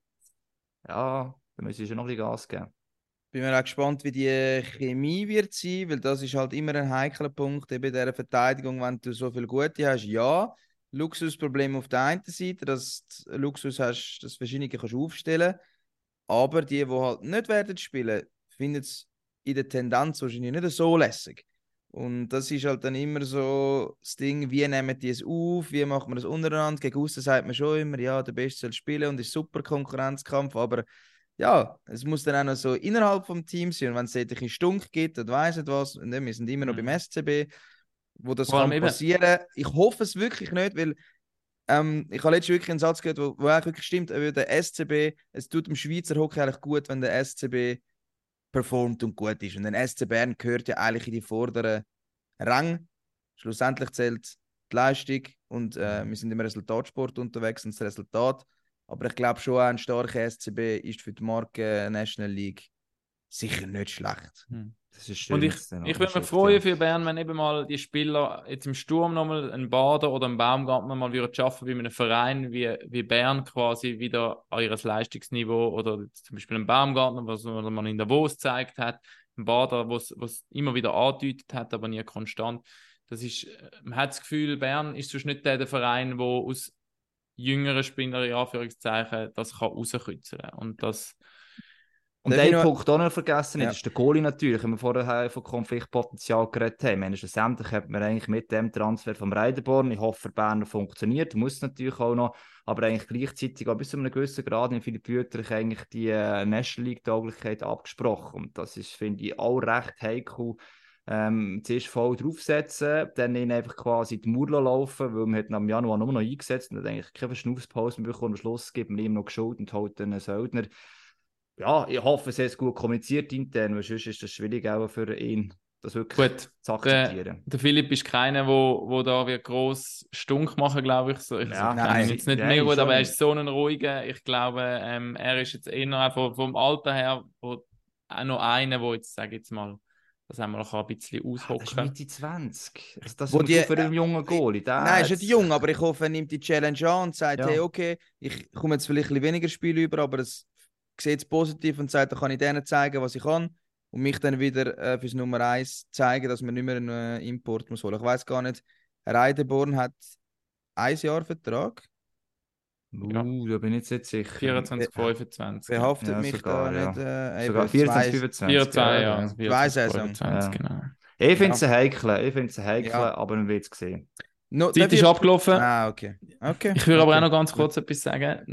A: ja, dann müssen sie schon noch ein bisschen Gas geben.
C: Bin mir auch gespannt, wie die Chemie wird sein, weil das ist halt immer ein heikler Punkt eben in dieser Verteidigung, wenn du so viele Gute hast. Ja, Luxusproblem auf der einen Seite, dass du Luxus hast, dass du verschiedene kannst aufstellen aber die, die halt nicht werden spielen, finden es in der Tendenz wahrscheinlich nicht so lässig. Und das ist halt dann immer so das Ding, wie nehmen die es auf, wie macht man das untereinander. Gegen außen sagt man schon immer, ja, der Beste soll spielen und ist super Konkurrenzkampf, aber ja, es muss dann auch noch so innerhalb vom Team sein. Und wenn es bisschen Stunk gibt oder weiss nicht was, und wir sind immer noch
B: Mhm.
C: beim SCB, wo das kann
B: eben-
C: passieren. Ich hoffe es wirklich nicht, weil ähm, ich habe letztens wirklich einen Satz gehört, wo, wo eigentlich wirklich stimmt, der SCB, es tut dem Schweizer Hockey eigentlich gut, wenn der SCB performt und gut ist. Und ein SC Bern gehört ja eigentlich in die vorderen Rang. Schlussendlich zählt die Leistung und äh, wir sind im Resultatsport unterwegs und das Resultat. Aber ich glaube schon, ein starker SCB ist für die Marke National League sicher nicht schlecht.
A: Das ist
B: Und ich,
A: schön,
B: ich würde mich freuen für Bern, wenn eben mal die Spieler jetzt im Sturm nochmal einen Bader oder einen Baumgartner mal wieder schaffen, wie mit einem Verein wie, wie Bern quasi wieder an ihr Leistungsniveau oder zum Beispiel ein Baumgartner, was man in Davos gezeigt hat, ein Bader, was was immer wieder angedeutet hat, aber nie konstant. Das ist, äh, man hat das Gefühl, Bern ist sonst nicht der, der Verein, wo aus jüngeren Spielern in Anführungszeichen das kann rauskitzeln und das
A: Und einen
C: noch-
A: Punkt auch noch vergessen,
C: Ja.
A: ist der Goalie natürlich, wenn wir vorher von Konfliktpotenzial geredet haben. Meine, schlussendlich hat man eigentlich mit dem Transfer vom Reidenborn, ich hoffe, Berner funktioniert, muss natürlich auch noch, aber eigentlich gleichzeitig auch bis zu einem gewissen Grad in Philipp Wüterich eigentlich die äh, National League-Tauglichkeit abgesprochen. Und das ist, finde ich, auch recht heikel. Ähm, zuerst voll draufsetzen, dann ihn einfach quasi die Mauer laufen, weil man hat ihn am Januar nur noch eingesetzt und hat eigentlich keine Verschnaufspause mehr bekommen. Am Schluss gibt man ihm noch Schuld und holt dann einen Söldner ja, ich hoffe, es ist gut kommuniziert intern, weil sonst ist das schwierig auch für ihn, das wirklich
B: Gut,
A: zu akzeptieren.
B: Der Philipp ist keiner, wo, wo da wird groß Stunk machen, glaube ich. So, ich
A: Ja,
C: nein,
B: jetzt nicht
A: nein,
B: mega gut, aber er ist so ein ruhiger. Ich glaube, ähm, er ist jetzt eher einfach vom Alter her wo, auch noch einer, wo jetzt, sage ich jetzt mal, das haben wir noch ein bisschen
A: Ah, das ist
B: aushocken.
A: Mitte 20. Also das
C: Wo
A: ist
C: die-
A: für einen jungen Goalie. Der
C: Nein, er ist nicht jung, aber ich hoffe, er nimmt die Challenge an und sagt,
A: Ja.
C: hey, okay, ich komme jetzt vielleicht ein bisschen weniger Spiele über, aber es sieht es positiv und sagt, da kann ich denen zeigen, was ich kann und mich dann wieder äh, fürs Nummer 1 zeigen, dass man nicht mehr einen äh, Import muss holen. Ich weiß gar nicht, Reideborn hat ein Jahr Vertrag.
A: Uh, da bin ich jetzt nicht sicher.
B: 24, 25.
C: Behaftet
A: Ja,
C: mich
A: sogar,
C: da
A: ja.
C: nicht. Äh,
A: Sogar
C: eben
A: 24,
C: zwei-
A: 25.
B: 4, 2, ja.
A: ja.
B: 24,
C: Zwei Saison.
B: 25,
A: Ja.
B: genau.
A: Ich finde es heikel, ich finde es ein heikel,
C: Ja.
A: aber man wird es sehen.
C: No,
B: Die Zeit ist
C: ich-
B: abgelaufen.
C: Ah, okay. okay.
B: Ich würde aber
C: okay.
B: auch noch ganz kurz etwas sagen.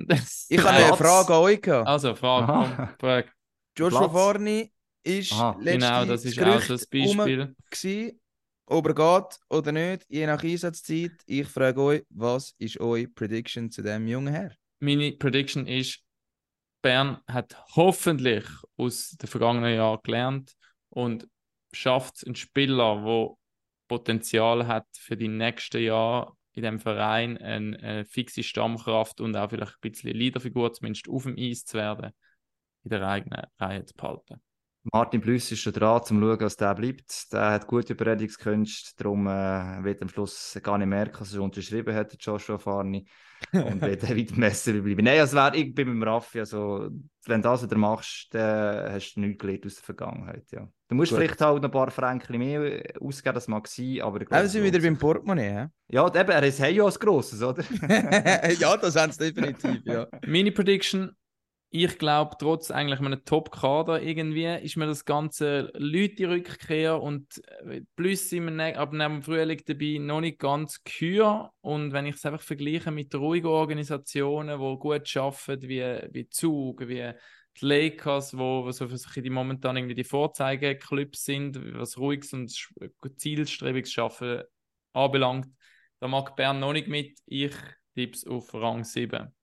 C: Ich habe eine. Frage an euch gehabt.
B: Also, Frage, Frage.
C: Joshua
A: Platz.
C: Varni ist
A: Aha.
C: letztes
B: Genau, das ist auch
C: Gerücht
B: so ein Beispiel.
C: Ob er geht oder nicht, je nach Einsatzzeit. Ich frage euch, was ist eure Prediction zu dem jungen Herr?
B: Meine Prediction ist, Bern hat hoffentlich aus den vergangenen Jahren gelernt und schafft einen Spieler, der Potenzial hat für die nächsten Jahre in dem Verein eine, eine fixe Stammkraft und auch vielleicht ein bisschen Leaderfigur, zumindest auf dem Eis zu werden, in der eigenen Reihe zu behalten.
A: Martin Plüss ist schon dran, zum schauen, was der bleibt. Der hat gute Überredungskünste, darum äh, wird am Schluss gar nicht merken, dass er unterschrieben hat, Joshua Farni. Und wird dann weiter messen bleiben. Nein, also wär, ich bin mit dem Raffi, also wenn du das wieder machst, dann hast du nichts gelernt aus der Vergangenheit, ja. Du musst
C: Gut.
A: vielleicht halt noch ein paar Franken mehr ausgeben, das mag sein, aber es
C: sind wir wieder beim Portemonnaie, hä?
A: Ja, eben, er ist ja als grosses, oder? *laughs*
C: ja, das haben sie definitiv, ja.
B: Meine Prediction, ich glaube, trotz eigentlich einem Top-Kader irgendwie, ist mir das ganze Leute-Rückkehr und äh, plus sind wir ne ab dem Frühling dabei noch nicht ganz kühl. Und wenn ich es einfach vergleiche mit ruhigen Organisationen, die gut arbeiten, wie, wie Zug, wie die Lakers, wo, so die momentan irgendwie die Vorzeigeklubs sind, was ruhiges und zielstrebiges Schaffen anbelangt. Da mag Bern noch nicht mit. Ich tipp's auf Rang 7.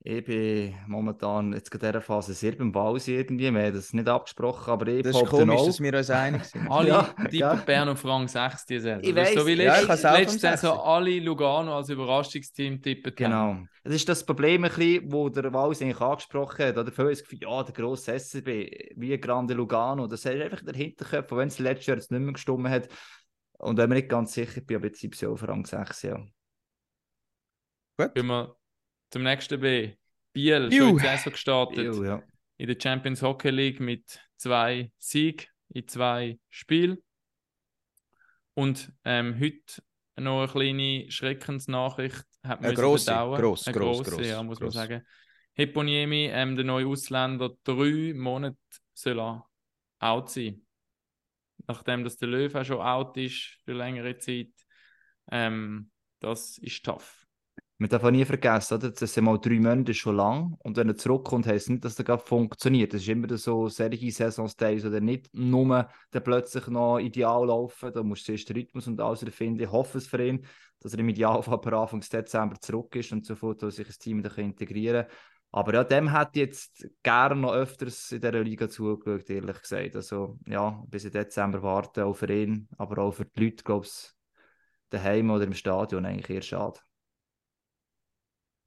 A: Ich bin momentan jetzt in dieser Phase sehr beim Ball irgendwie. Wir haben das nicht abgesprochen, aber ich
C: Das ist komisch, dass wir uns einig sind. *laughs*
B: Alle
A: Ja,
B: tippen
A: ja.
B: Bern auf Rang 6 die Saison.
A: Ich
B: Das ist
A: weiss,
B: so wie
C: ja,
B: letzte,
C: auch
B: letzte Saison
C: 6.
B: alle Lugano als Überraschungsteam tippen.
A: Genau. Das ist das Problem, ein bisschen, wo der Wals eigentlich angesprochen hat. Oder haben das Gefühl, ja, der grosse SCB, wie Grande Lugano. Das ist einfach der Hinterkopf, wenn es letztes Jahr jetzt nicht mehr gestimmt hat. Und wenn man nicht ganz sicher bin, aber jetzt sind sie auf Rang 6, ja.
B: Gehen wir zum nächsten B. Biel,
C: Juh.
B: schon in die Saison gestartet.
A: Ew, ja.
B: in der Champions Hockey League mit zwei Siegen in zwei Spielen. Und ähm, heute noch eine kleine Schreckensnachricht. Hat
C: Eine grosse,
B: verdauen.
C: gross,
B: Eine
C: gross,
B: grosse,
C: gross,
B: ja, muss
C: gross.
B: man sagen. Heponiemi, ähm, der neue Ausländer, drei Monate soll er out sein. Nachdem dass der Löw auch schon out ist für längere Zeit. Ähm, das ist tough.
A: Man darf auch nie vergessen, oder? das sind mal drei Monate schon lang. Und wenn er zurückkommt, heisst es nicht, dass das gerade funktioniert. Das ist immer so, solche Saisonstyles oder nicht nur dann plötzlich noch ideal laufen. Da musst du zuerst den Rhythmus und alles finden. Ich hoffe es für ihn, dass er im Idealfall per Anfang Dezember zurück ist und sofort dass sich das Team wieder integrieren kann. Aber ja, dem hätte ich jetzt gerne noch öfters in dieser Liga zugeschaut, ehrlich gesagt. Also ja, bis in Dezember warten, auch für ihn, aber auch für die Leute, glaube ich, daheim oder im Stadion eigentlich eher schade.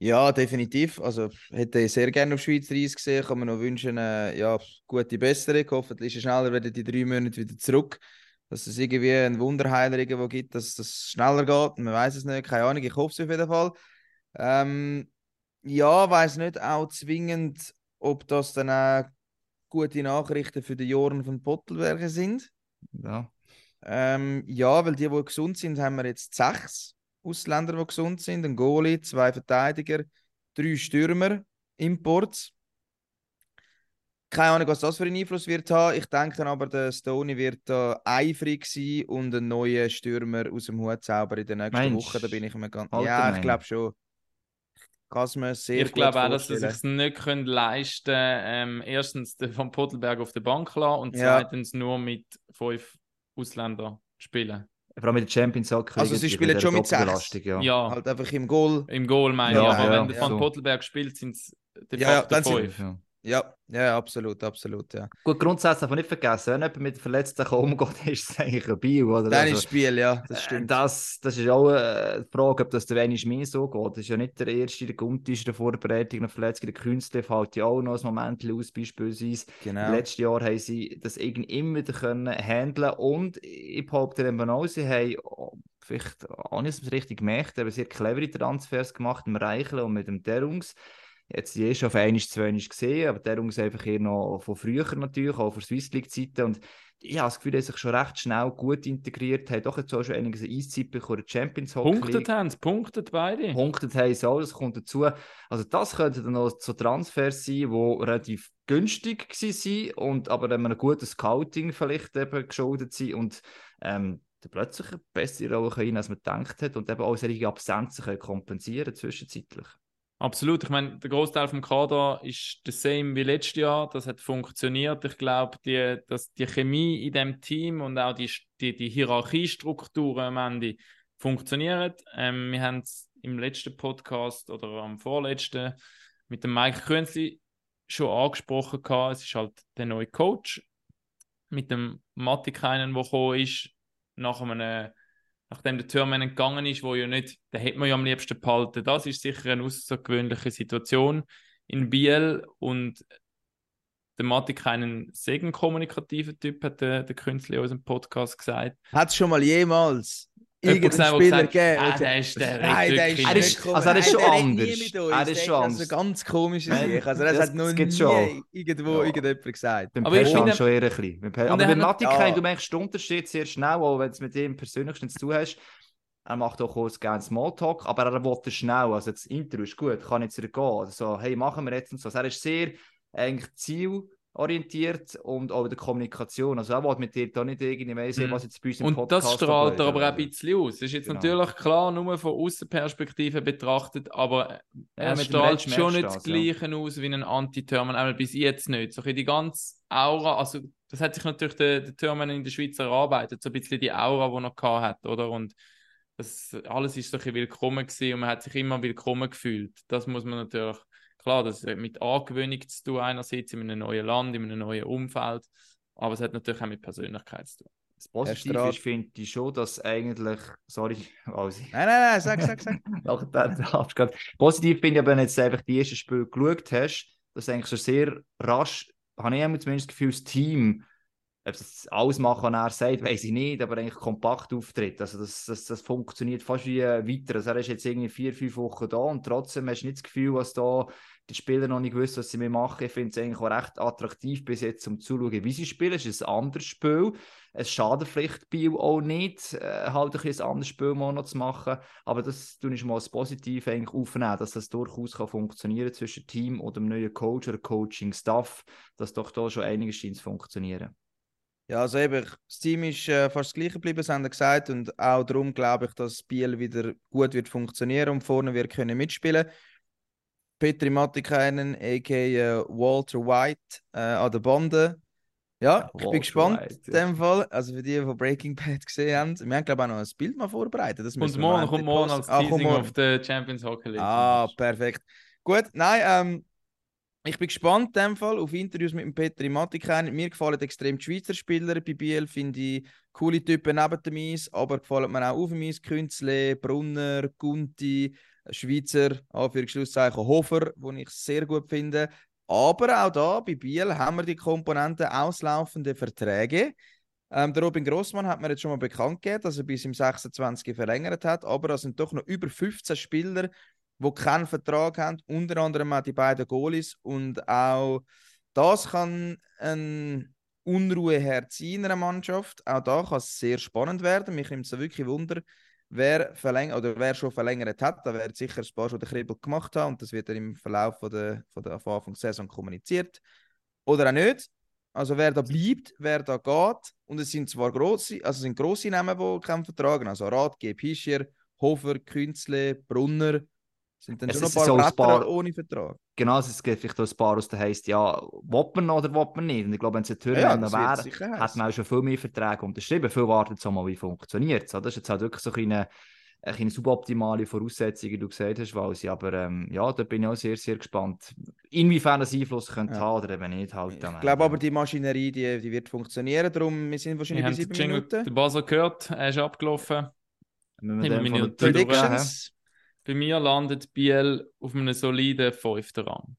C: Ja, definitiv. Also hätte ich sehr gerne auf Schweizer Eis gesehen. Kann mir noch wünschen, äh, ja, gute Besserung. Hoffentlich ist er schneller wieder die drei Monate wieder zurück. Dass es irgendwie einen Wunderheiler irgendwo gibt, dass das schneller geht. Man weiß es nicht, keine Ahnung. Ich hoffe es auf jeden Fall. Ähm, ja, weiß nicht auch zwingend, ob das dann auch gute Nachrichten für die Joren von Pottelberger sind.
A: Ja.
C: Ähm, ja, weil die, die gesund sind, haben wir jetzt sechs Ausländer, die gesund sind. Ein Goalie, zwei Verteidiger, drei Stürmer, Imports. Keine Ahnung, was das für einen Einfluss wird haben. Ich denke aber, der Stoney wird da eifrig sein und einen neuen Stürmer aus dem Hut zaubern in den nächsten
A: Meinst
C: Wochen. Da bin ich mir ganz. Ja, ich glaube schon. Kann es mir sehr
B: ich glaube auch, dass sie sich nicht können leisten können, ähm, erstens den von Pottelberg auf der Bank zu lassen und
C: Ja.
B: zweitens nur mit fünf Ausländern spielen.
A: Vor allem mit der Champions League.
C: Also sie spielen schon mit sechs?
A: Doppelbelastung, Ja.
B: Ja,
C: Halt einfach im Goal.
B: im Goal meine
C: Ja,
B: ich, aber
A: ja,
B: wenn der von Pottelberg spielt, sind es de
C: Ja, ja,
B: fünf.
A: Ja.
C: Ja, ja, absolut, absolut. Ja.
A: Gut, grundsätzlich man nicht vergessen, wenn jemand mit Verletzten kann, *laughs* ist es eigentlich ein Bio. Oder?
C: Dann
A: Also,
C: ist Spiel, ja, das
A: äh,
C: stimmt.
A: Das, das ist auch eine Frage, ob das der wenig mehr so geht. Das ist ja nicht der erste, der Gunther ist der Vorbereitung noch verletzt. Der Künstler fällt ja auch noch ein Moment aus, beispielsweise.
C: genau.
A: Im letzten Jahr haben sie das irgendwie immer wieder können handeln und ich behaupte eben auch, sie haben oh, vielleicht auch nicht richtig gemerkt, aber sehr clevere Transfers gemacht, im Reicheln und mit dem Derungs. Jetzt die schon auf einmal, zwei gesehen, aber Derungs einfach eher noch von früher natürlich, auch von Swiss League Zeiten und ich habe das Gefühl, dass sich schon recht schnell gut integriert hat. Doch jetzt auch schon einiges Eiszeit bekommen, der Champions Hockey
B: Punktet haben sie, punktet beide.
A: Punktet haben sie auch, das kommt dazu. Also das könnten dann noch so Transfers sein, die relativ günstig waren und aber wenn man ein gutes Scouting vielleicht eben geschuldet sind und ähm, dann plötzlich eine bessere Rolle können, als man gedacht hat und eben auch solche Absenzen können kompensieren zwischenzeitlich.
B: Absolut. Ich meine, der Großteil vom Kader ist der same wie letztes Jahr. Das hat funktioniert. Ich glaube, die, dass die Chemie in dem Team und auch die, die, die Hierarchiestrukturen am Ende funktionieren. Ähm, wir haben es im letzten Podcast oder am vorletzten mit dem Mike Könzli schon angesprochen. Gehabt. Es ist halt der neue Coach mit dem Matikainen, der gekommen ist, nach einem nachdem der Türman gegangen ist, wo ja nicht, den hätte man ja am liebsten behalten. Das ist sicher eine außergewöhnliche Situation in Biel und der Matik einen sehr kommunikativen Typ, hat der, der Künstler aus dem Podcast gesagt.
C: Hat es schon mal jemals irgendeinen Spieler gegeben?
B: gesagt, ah, der ist- der
C: Nein, der ist
A: Er
C: nicht
A: ist- also er ist schon anders.
C: uns.
A: Er ist schon
C: also
A: anders.
C: ganz komisches Sicht. Also das,
A: das-
C: hat noch
A: das
C: nie
A: schon.
C: irgendwo
A: Ja.
C: irgendjemand gesagt.
A: Beim
B: Aber finde-
A: schon eher ein bisschen. Aber
B: er
A: bei Matik
C: ja.
A: du merkst den Unterschied sehr schnell, auch wenn du es mit ihm persönlich nichts zu tun hast. Er macht auch kurz gerne Smalltalk, aber er will das schnell. Also das Intro ist gut, kann jetzt wieder gehen. Also so, hey, machen wir jetzt und so. Also er ist sehr eigentlich orientiert und auch in der Kommunikation. Also er will mit dir da nicht irgendwie weiss,
B: Mhm.
A: was jetzt bei uns im
B: Und
A: Podcast
B: das strahlt er aber auch ein bisschen aus. Es ist jetzt
A: Genau.
B: natürlich klar, nur von Außenperspektive betrachtet, aber
A: Ja,
B: er strahlt schon nicht das
A: das, ja.
B: Gleiche aus wie ein Anti-Thurman, einmal bis jetzt nicht. So die ganze Aura, also das hat sich natürlich der, der Thurman in der Schweiz erarbeitet, so ein bisschen die Aura, die er gehabt hat, oder? Und das alles ist so ein bisschen willkommen gewesen und man hat sich immer willkommen gefühlt. Das muss man natürlich, klar, das hat mit Angewöhnung zu tun, einerseits in einem neuen Land, in einem neuen Umfeld, aber es hat natürlich auch mit Persönlichkeit zu tun.
A: Das Positive ist, finde ich schon, dass eigentlich, sorry, *laughs* also,
C: Nein, nein, nein, sag, sag, sag. *laughs*
A: nach der. *laughs* Positiv finde ich aber, wenn du jetzt einfach die ersten Spiele geschaut hast, dass eigentlich schon sehr rasch, habe ich zumindest das Gefühl, das Team, ob es alles machen, was er sagt, weiß ich nicht, aber eigentlich kompakt auftritt. Also das, das, das funktioniert fast wie äh, weiter. Also er ist jetzt irgendwie vier, fünf Wochen da und trotzdem hast du nicht das Gefühl, dass da die Spieler noch nicht wissen, was sie mehr machen. Ich finde es eigentlich auch recht attraktiv bis jetzt, um zuzuschauen, wie sie spielen. Es ist ein anderes Spiel. Es schadet vielleicht Bio auch nicht, äh, halt ein, ein anderes Spiel mal noch zu machen. Aber das tue ich mal als positiv eigentlich aufnehmen, dass das durchaus kann funktionieren zwischen Team oder einem neuen Coach oder Coaching-Staff, dass doch da schon einiges scheint zu funktionieren.
C: Ja, also eben, das Team ist äh, fast das gleiche geblieben, das haben wir gesagt. Und auch darum glaube ich, dass Biel wieder gut wird funktionieren und vorne wird können mitspielen. Petri Mattikainen, a.k.a. Walter White, äh, an der Bande. Ja, ich
A: Walter
C: bin gespannt
A: White,
C: in
A: ja.
C: dem Fall. Also für die, die Breaking Bad gesehen haben. Wir haben, glaube ich, auch noch ein Bild mal vorbereitet. Das
B: Und morgen kommt morgen als
C: Ah,
B: Teasing auf der Champions Hockey League.
C: Ah, perfekt. Gut, nein, ähm, ich bin gespannt in dem Fall auf Interviews mit dem Petri Matikainen. Mir gefallen extrem die Schweizer Spieler bei Biel, finde ich coole Typen neben dem Eis, aber gefallen mir auch auf dem Eis. Künzle, Brunner, Gunti, Schweizer, Anführungsschlusszeichen Hofer, den ich sehr gut finde. Aber auch da bei Biel haben wir die Komponenten auslaufende Verträge. Ähm, der Robin Grossmann hat mir jetzt schon mal bekannt gegeben, dass er bis im 26 verlängert hat, aber es sind doch noch über 15 Spieler, die keinen Vertrag haben, unter anderem auch die beiden Goalies und auch das kann eine Unruhe herziehen in einer Mannschaft. Auch da kann es sehr spannend werden. Mich nimmt es wirklich Wunder, wer verlängert oder wer schon verlängert hat. Da werden sicher ein paar schon den Kribbel gemacht haben und das wird dann im Verlauf von der, von der Anfang der Saison kommuniziert. Oder auch nicht. Also wer da bleibt, wer da geht. Und es sind zwar grosse, also es sind grosse Namen, die Vertrag haben. Also Radge, Pischer, Hofer, Künzle, Brunner. Sind dann
A: Es
C: schon ein
A: so
C: paar
A: ein paar-
C: ohne Vertrag.
A: Genau, es gibt vielleicht auch ein paar, was da heisst, ja, will man oder will man nicht? Und ich glaube, wenn es ein Türen
C: Ja,
A: wäre,
C: heißen.
A: man auch schon viel mehr Verträge unterschrieben. Viel wartet jetzt mal, wie funktioniert es. Das ist jetzt halt wirklich so eine, eine, suboptimale Voraussetzung, wie du gesagt hast, Walsi. Aber ähm, ja, da bin ich auch sehr, sehr gespannt, inwiefern das Einfluss könnte
C: Ja.
A: haben oder eben nicht. Halt
C: Ich glaube aber, die Maschinerie die, die wird funktionieren. Darum, wir sind
B: Wir
C: wahrscheinlich bei
B: haben den
C: sieben Minuten.
B: der Basel gehört, er ist abgelaufen.
A: Wenn wir
B: Bei mir landet Biel auf einem soliden fünften Rang.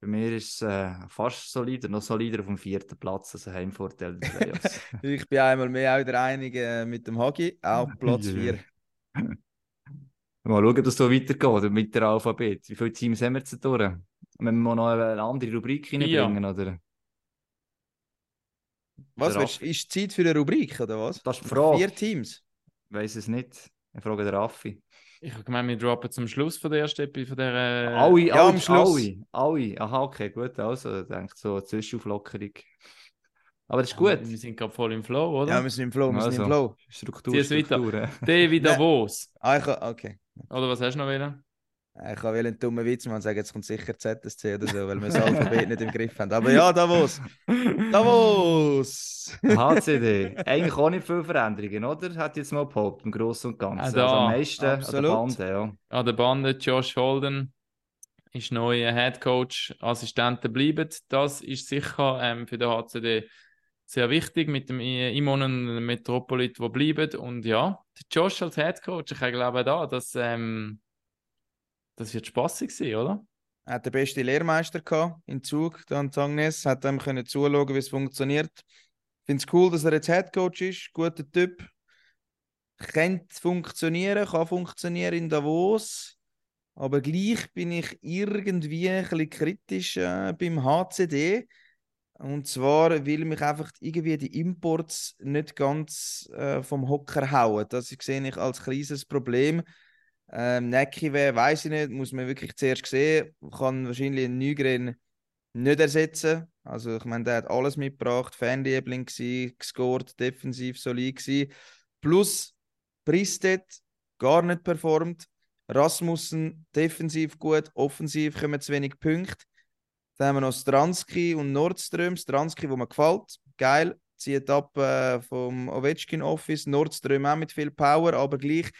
A: Bei mir ist es äh, fast solider, noch solider auf dem vierten Platz, also Heimvorteil der Playoffs. *laughs* *laughs*
C: Ich bin einmal mehr auch der Einige äh, mit dem Hagi. Auch *laughs* Platz
A: Ja.
C: 4.
A: Mal schauen, dass es so weitergeht mit der Alphabet. Wie viele Teams haben wir jetzt durch? Wenn wir noch eine andere Rubrik reinbringen, oder?
C: Was willst, ist Zeit für eine Rubrik, oder was?
A: Das ist die Frage.
C: Vier Teams.
A: Ich weiß es nicht. Ich frage den Raffi.
B: Ich habe gemeint, wir droppen zum Schluss von der ersten Epi- von der. Äh,
A: alle,
C: ja,
A: alle,
C: am Schluss.
A: alle, alle. Aha, okay, gut. Also, ich denke so Zwischenauflockerung. Aber das ist
B: Ja,
A: gut.
B: Wir sind gerade voll im Flow, oder?
C: Ja, wir sind im Flow, wir sind im
A: Also.
C: Flow.
A: Struktur,
B: Zieh es weiter.
A: Struktur.
B: David. *laughs* Davos.
C: Ah, okay.
B: Oder was hast du noch wieder?
C: Ich kann einen dummen Witz machen und sagen, jetzt kommt sicher ZSC oder so, weil wir das Alphabet nicht im Griff haben. Aber ja, Davos. Davos! *laughs*
A: HCD. Eigentlich auch nicht viele Veränderungen, oder? Hat jetzt mal behauptet, im Großen und Ganzen.
B: Ah,
A: also am meisten an
C: Absolut.
A: der Bande, ja.
B: An der Bande Josh Holden ist neuer Head Coach. Assistenten bleiben. Das ist sicher ähm, für den HCD sehr wichtig mit dem I- Imon und Metropolit, die bleiben. Und ja, der Josh als Head Coach, ich glaube da, dass, ähm, das wird spaßig sein, oder?
C: Er hat den besten Lehrmeister gehabt in Zug, der Antagnes, hat ihm können zuschauen, wie es funktioniert. Ich finde es cool, dass er jetzt Headcoach ist, guter Typ. Könnte funktionieren, kann funktionieren in Davos, aber gleich bin ich irgendwie ein bisschen kritisch äh, beim HCD. Und zwar, weil mich einfach irgendwie die Imports nicht ganz äh, vom Hocker hauen. Das sehe ich als kleines Problem. Ähm, Necki wer weiß ich nicht, muss man wirklich zuerst sehen. Kann wahrscheinlich ein Nygren nicht ersetzen. Also ich meine, der hat alles mitgebracht, Fanliebling gescored, defensiv solid gewesen. Plus Pristet gar nicht performt. Rasmussen defensiv gut, offensiv kommen zu wenig Punkte. Dann haben wir noch Stransky und Nordström. Stransky, wo mir gefällt, geil, zieht ab äh, vom Ovechkin Office. Nordström auch mit viel Power, aber gleich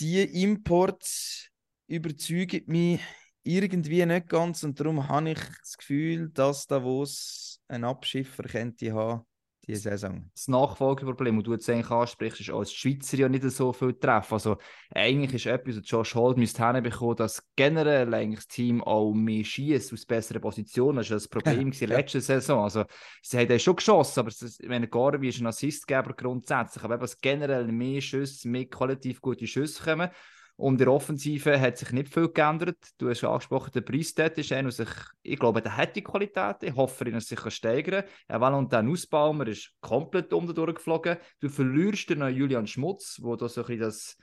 C: die Imports überzeugen mich irgendwie nicht ganz und darum habe ich das Gefühl, dass Davos einen Abschiffer könnte haben diese Saison.
A: Das Nachfolgeproblem, das du jetzt eigentlich ansprichst, ist als Schweizer ja nicht so viel treffen. Also eigentlich ist etwas, was Josh Holt müsste hinbekommen, dass generell eigentlich das Team auch mehr schießt aus besseren Positionen. Das war das Problem *laughs* ja. letzte Saison. Also sie haben schon geschossen, aber ich meine, Garvey ist ein Assistgeber grundsätzlich. Aber eben, dass generell mehr Schüsse, mehr qualitativ gute Schüsse kommen. Und in der Offensive hat sich nicht viel geändert. Du hast angesprochen, der Preistat ist einer, sich, ich glaube, der hat die Qualität. Ich hoffe, er sich steigern kann. Weil und dann Ausbaumer ist komplett um geflogen. Du verlierst den Julian Schmutz, wo da so ein bisschen das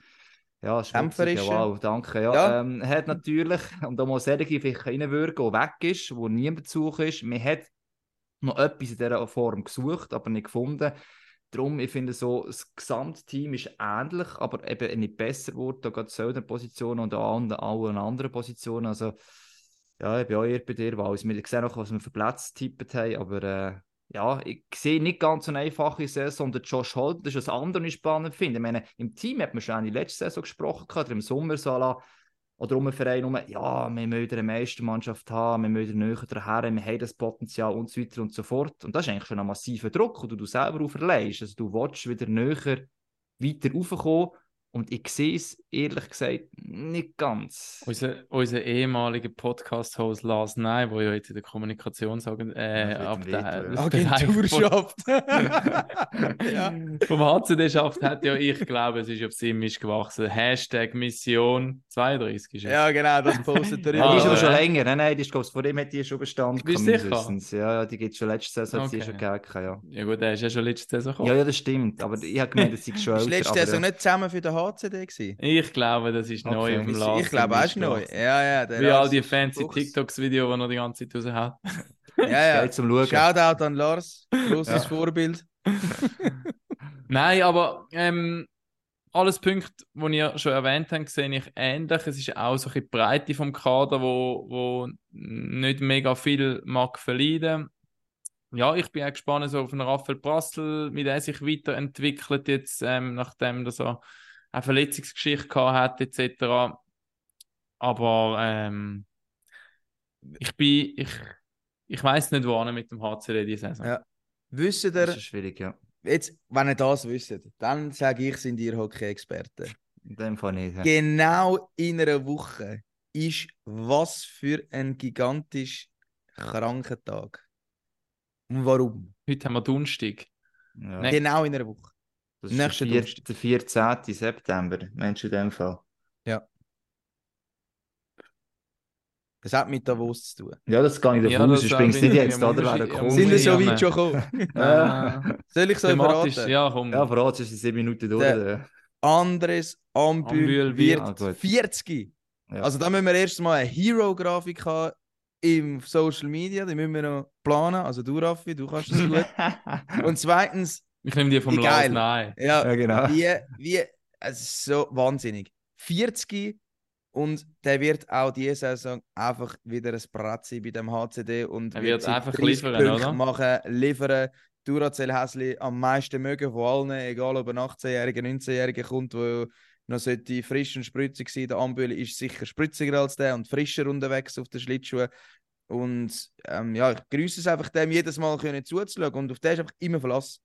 A: ja,
C: Kämpfer ist.
A: Ja, wow, danke. Ja, ja. Ähm, hat natürlich, und da muss er vielleicht reinwirken, der weg ist, wo niemand zu ist. Man hat noch etwas in dieser Form gesucht, aber nicht gefunden. Darum, ich finde so, das Gesamtteam ist ähnlich, aber eben nicht besser geworden. Da geht es Positionen und an allen anderen Positionen. Also, ja, ich bin auch eher bei dir, weil wir sehen auch, was wir für Plätze getippt haben, aber äh, ja, ich sehe nicht ganz so eine einfache Saison. Und Josh Holt, das ist was anderes spannend finde. Ich meine, im Team hat man schon in der letzten Saison gesprochen, oder im Sommer Salah oder um einen Verein um, ja, wir müssen eine Meistermannschaft haben, wir müssen näher daher, wir haben das Potenzial und so weiter und so fort. Und das ist eigentlich schon ein massiver Druck, den du selber auferlegst. Also du willst wieder näher weiter raufkommen und ich sehe es ehrlich gesagt nicht ganz.
B: Unser, unser ehemaliger Podcast-Host Lars Ney, der ja jetzt in der Kommunikationsabteilung äh,
C: Agentur schafft. *laughs* *laughs*
B: ja. Vom HCD schafft hat ja, ich glaube, es ist auf Simisch gewachsen. Hashtag Mission 32 ist
C: Ja, genau, das postet er
A: immer. Die ist aber schon länger. Nein, nein, die ist, vor dem hat die schon bestanden.
B: Bist du sicher?
A: Ja, ja, die gibt es schon letzte Saison, okay. schon gegeben, ja.
B: Ja gut, der ist ja schon letzte Saison
A: gekommen. Ja, ja, das stimmt. Aber ich habe gemeint, dass sie schon
C: älter. Letzte Saison nicht zusammen für den HCD gewesen?
B: Ich glaube, das ist okay. neu dem
C: Laden. Ich glaube, auch ist neu. Ja, ja.
B: Wie all die fancy TikToks-Videos, die er die ganze Zeit raushaut.
C: ja, ja. zum Schauen. Shoutout an Lars. Großes ja. Vorbild. *laughs*
B: Nein, aber ähm, alles Punkte, die ihr schon erwähnt habt, sehe ich ähnlich. Es ist auch so ein die Breite vom Kader, wo, wo nicht mega viel mag verleiden. Ja, ich bin auch gespannt so auf den Raphael Brassel, wie der sich weiterentwickelt jetzt, ähm, nachdem er so eine Verletzungsgeschichte gehabt hat, etc. Aber ähm, ich bin, ich, ich weiß nicht, wo mit dem HCD diese Saison.
C: Ja. Wisst ihr,
A: das ist schwierig, ja.
C: Jetzt, wenn ihr das wisst, dann sage ich, sind ihr Hockey-Experten.
A: In dem Fall nicht. Ja.
C: Genau in einer Woche ist was für ein gigantisch kranker Tag. Und warum?
B: Heute haben wir Donnerstag.
C: Ja. Genau in einer Woche.
A: Das ist Nächste der, vier, der 14. September, meinst du in dem Fall?
C: Ja. Das hat mit Davos zu tun.
A: Ja, das kann ich davon ja, aus. Ich bring's nicht jetzt, oder? Wäre
C: komisch. Sind wir so weit schon gekommen? *laughs* Soll ich so verraten?
B: Ja, komm.
A: Ja, verraten, es sind sieben Minuten durch. Der
C: Andres Ambül wird ah, 40. Ja. Also da müssen wir erst mal eine Hero-Grafik haben im Social Media, die müssen wir noch planen. Also du, Raffi, du kannst das *laughs* gut. Und zweitens,
B: ich nehme die vom Lars nahe.
C: Ja, ja, genau. Wie, wie, es ist so wahnsinnig. 40 und der wird auch diese Saison einfach wieder ein sein bei dem HCD und
B: er wird, wird einfach liefern, Punkte oder?
C: machen, liefern. Duracell Häsli am meisten mögen von allen, egal ob ein 18-Jähriger, 19-Jähriger kommt, der noch sollte frisch und spritzig sein. Der Ambühle ist sicher spritziger als der und frischer unterwegs auf den Schlittschuhen. Und ähm, ja, ich grüße es einfach dem, jedes Mal können zuzuschauen und auf den ist einfach immer Verlass.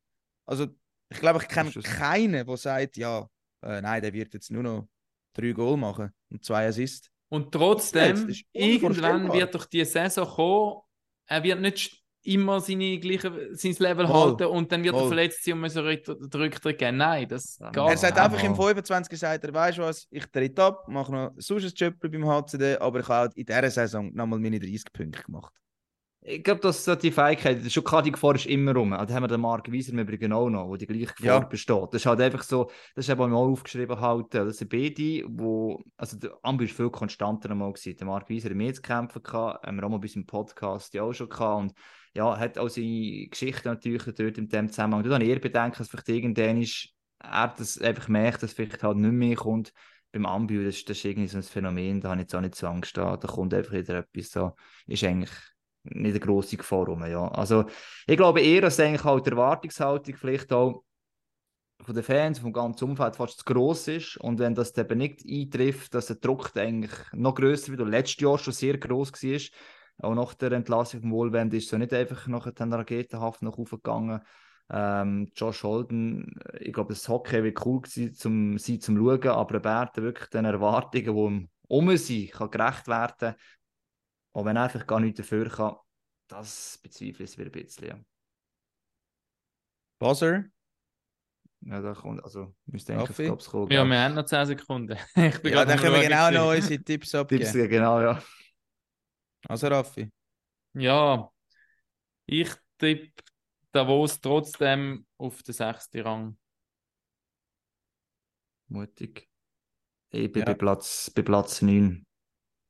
C: Also, ich glaube, ich kenne keinen, der sagt, ja, äh, nein, der wird jetzt nur noch drei Goal machen und zwei Assists.
B: Und trotzdem, irgendwann wird doch die Saison kommen, er wird nicht immer seine gleiche, sein Level Voll. halten und dann wird Voll. er verletzt sein und muss den Rücktritt geben. Nein, das
C: geht Er sagt einfach im 25. sagt er, weißt du was, ich trete ab, mache noch sonst ein Job beim HCD, aber ich habe in dieser Saison nochmal meine 30 Punkte gemacht.
A: Ich glaube, dass so die Fähigkeit, schon klar, die Gefahr ist immer rum. Also, da haben wir den Mark Wieser im Übrigen auch noch, wo die gleiche Gefahr
C: Ja.
A: besteht. Das ist halt einfach so, das ist eben auch mal aufgeschrieben halt, das sind beide, wo, also der Ambi ist viel konstanter mal gewesen. Der Mark Wieser hat mehr zu kämpfen gehabt, haben wir auch mal bei unserem Podcast ja auch schon gehabt und ja, hat auch seine Geschichte natürlich dort in dem Zusammenhang. Da habe ich eher bedenken, dass vielleicht irgendwann ist, er das einfach merkt, dass vielleicht halt nicht mehr kommt. Beim Ambi, das, ist- das ist irgendwie so ein Phänomen, da habe ich jetzt auch nicht so Angst da, da kommt einfach wieder etwas so, ist eigentlich nicht eine grosse Gefahr rum, ja. Also, ich glaube eher, dass eigentlich halt die Erwartungshaltung vielleicht auch von den Fans, vom ganzen Umfeld fast zu gross ist und wenn das eben nicht eintrifft, dass der Druck eigentlich noch grösser wird und letztes Jahr schon sehr gross war, auch nach der Entlassung vom Wohlwend ist so nicht einfach nach der Raketenhaft noch aufgegangen. Ähm, Josh Holden, ich glaube, das Hockey wird cool gewesen, zum, sein zum Schauen, aber er Bärte wirklich den Erwartungen, die um, kann gerecht werden. Auch wenn er einfach gar nichts dafür kann, das bezweifle ich wieder ein bisschen. Ja,
C: Buzzer?
A: ja da kommt, also müsste eigentlich aufs Tops kommen.
B: Ja, wir haben noch 10 Sekunden. *laughs* Ich bin
C: Ja, dann können wir genau noch unsere Tipps *laughs* abgeben.
A: Tipps, genau, ja.
C: Also Raffi.
B: Ja, ich tippe Davos trotzdem auf den sechsten Rang.
A: Mutig. Ich bin
C: Ja.
A: bei, Platz, bei Platz 9.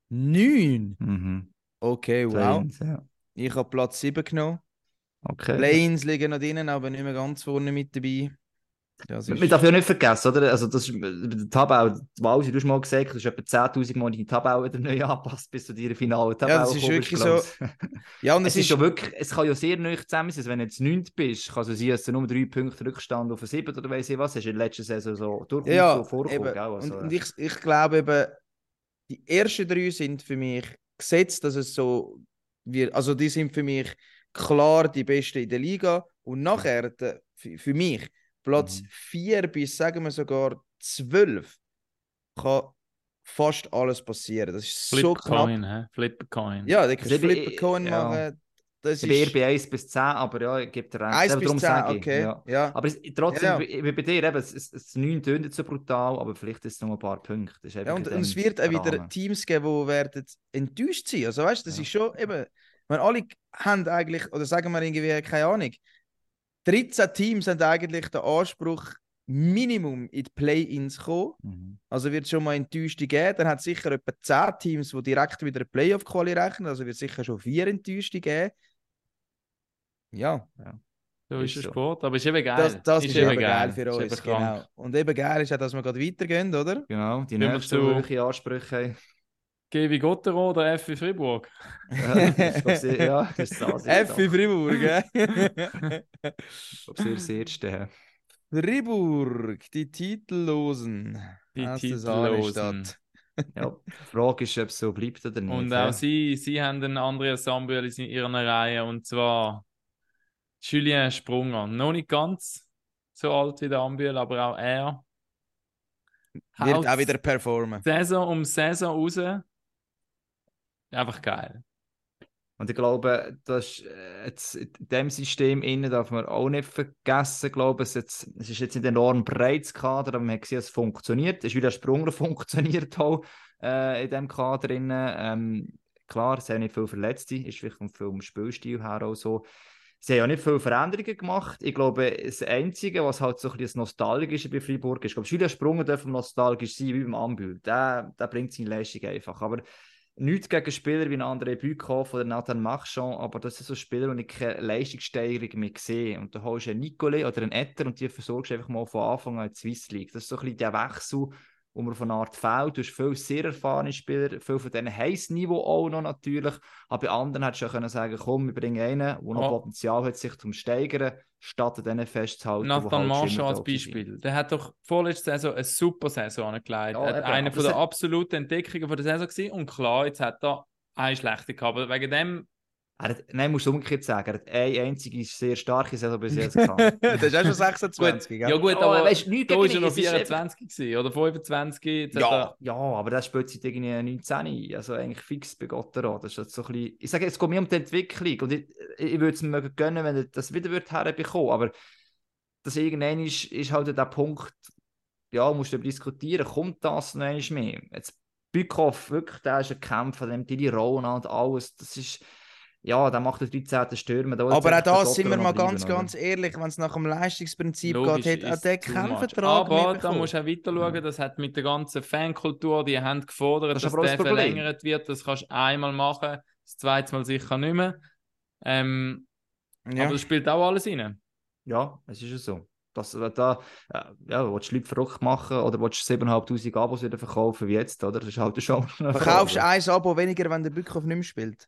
C: Neun?
A: Mhm.
C: Okay, wow.
A: Plains, ja.
C: Ich habe Platz 7 genommen.
A: Okay.
C: Planes liegen noch drinnen, aber nicht mehr ganz vorne mit dabei. Das ist...
A: Man darf ja nicht vergessen, oder? Also, das ist der Tabelle, die Walsi, du hast mal gesagt, du hast etwa 10.000 Mal die Tabelle wieder neu *laughs* angepasst, bis du dir finale Tabelle
C: das ist wirklich
A: glaub's. *laughs*
C: Ja, und
A: Es ist schon wirklich, es kann ja sehr neu zusammen sein. Wenn du jetzt 9 bist, kann es sein, dass du nur drei Punkte Rückstand auf 7 oder weiss ich was, hast du in der letzten Saison so durchaus
C: Ja,
A: so vorgekommen. Also,
C: und, und ich, ich glaube eben, die ersten drei sind für mich gesetzt, dass es so wird. Also die sind für mich klar die Besten in der Liga. Und nachher, der, für, mich, Platz
A: Mhm.
C: 4 bis sagen wir sogar 12 kann fast alles passieren. Das ist
B: Flip
C: so knapp.
B: Coin, hä? Flip Coin.
C: Ja, kannst du
A: Also ich bin-
C: Flip Coin
A: ja.
C: Das
A: ich bin
C: ist
A: bei 1 bis 10, aber ja, ich gebe dir recht.
C: 1
A: Eben,
C: bis
A: darum
C: 10,
A: sage ich,
C: okay.
A: Ja.
C: Ja.
A: Aber es, trotzdem,
C: Ja, ja.
A: wie bei dir, eben, es, es, es 9 tönt nicht so brutal, aber vielleicht ist es noch ein paar Punkte.
C: Ja, und, und es wird auch wieder
A: Rahmen.
C: Teams geben, die werden enttäuscht sein. Also weißt du, das ist schon eben, wenn alle haben eigentlich, oder sagen wir irgendwie, keine Ahnung, 13 Teams haben eigentlich den Anspruch, Minimum in die Play-Ins kommen.
A: Mhm.
C: Also wird es schon mal Enttäuschte geben. Dann hat es sicher etwa 10 Teams, die direkt wieder Playoff-Quali rechnen. Also wird es sicher schon vier Enttäuschte geben. Ja,
B: So
A: Ist
B: ist der
A: so.
B: Sport, aber ist eben geil.
C: das, das ist, eben geil, für
B: Ist
C: uns.
B: krank.
C: Genau. Und eben geil ist auch, dass wir gerade weitergehen, oder?
A: Genau, die nächsten hohe Ansprüche haben.
B: GW Gottero oder F wie Fribourg? *laughs*
A: Ja, das ist, ja, das ist das.
C: F in Fribourg, gell?
A: Ich glaube, *laughs* sehr das Erste. ja.
C: Fribourg, die Titellosen.
B: Die
C: aus
B: Titellosen.
A: Ja, die Frage ist, ob es so bleibt oder nicht.
B: Und auch sie, sie haben einen Andreas Sambühl in ihrer Reihe und zwar Julien Sprunger. Noch nicht ganz so alt wie der Ambühl, aber auch er
C: Wird auch wieder performen.
B: Saison um Saison raus. Einfach geil.
A: Und ich glaube, das äh, jetzt in dem System innen darf man auch nicht vergessen, glaube ich, es, jetzt, es ist jetzt nicht ein enorm breites Kader, aber man hat gesehen, es funktioniert. Es ist wie der Sprunger *laughs* funktioniert auch äh, in diesem Kader. Innen. Ähm, klar, es haben nicht viele Verletzte, ist vielleicht vom Spielstil her auch so. Sie haben ja nicht viele Veränderungen gemacht. Ich glaube, das Einzige, was halt so ein bisschen Nostalgische bei Freiburg ist, ich glaube, Julian Sprunger darf nostalgisch sein, wie beim Ambül. Der, der bringt seine Leistung einfach. Aber nichts gegen Spieler wie André Bückhoff oder Nathan Marchand, aber das sind so Spieler, die ich keine Leistungssteigerung mehr sehe. Und da holst du einen Nicole oder einen Etter und die versorgst du einfach mal von Anfang an in die Swiss League. Das ist so ein bisschen der Wechsel, wo man von einer Art fehlt. Du hast viele sehr erfahrene Spieler, viele von denen heiß Niveau auch noch natürlich, aber bei anderen hättest du ja können sagen, komm, wir bringen einen, der noch
B: Ja.
A: Potenzial hat, sich zum Steigern, statt an denen festzuhalten.
B: Nathan
A: halt schwimmen
B: als. Beispiel. Der hat doch vorletzte Saison eine super Saison angelegt.
A: Ja, eben,
B: eine von der absoluten Entdeckungen von der Saison gewesen. Und klar, jetzt hat er eine schlechte gehabt. Aber wegen dem,
A: Er hat, nein, musst du umgekehrt sagen, er hat eine einzige sehr starke Saison bis jetzt *laughs* gehabt.
C: das ist auch schon 26,
B: ja
C: gell?
B: gut,
A: Oh,
B: aber
A: nichts
B: da ist er noch
A: es ist eben-
B: 24 gewesen, oder 25. Jetzt hat
A: Ja,
B: er-
A: ja, aber das spielt seit irgendwie 19, also eigentlich fix bei Gottero. Das ist jetzt so ein bisschen, ich sage, es geht mir um die Entwicklung und ich, ich würde es mir gönnen, wenn er das wieder wird herbekommen, aber das irgendwann ist, ist halt der Punkt, ja, musst du darüber diskutieren, kommt das noch einmal mehr? Jetzt Bückhoff, wirklich, der ist ein Kämpfer, der nimmt die Rollen an und alles, das ist, ja, der macht den 13. Stürmer. Da
C: aber auch das sind wir mal ganz, bleiben, ganz ehrlich, wenn es nach dem Leistungsprinzip Logisch geht, hat auch der keinen Vertrag
B: Aber da musst du auch weiter schauen, ja. das hat mit der ganzen Fankultur, die haben gefordert, das dass der verlängert wird. Das kannst du einmal machen, das zweite Mal sicher nicht mehr. Ähm, ja. Aber das spielt auch alles rein.
A: Ja, es ist ja so. Dass, wenn da, äh, ja, willst du Leute verrückt machen oder willst du 7'500 Abos wieder verkaufen wie jetzt, oder? Das ist halt schon.
C: Verkaufst du ein Abo weniger, wenn der Bückhoff nicht mehr spielt?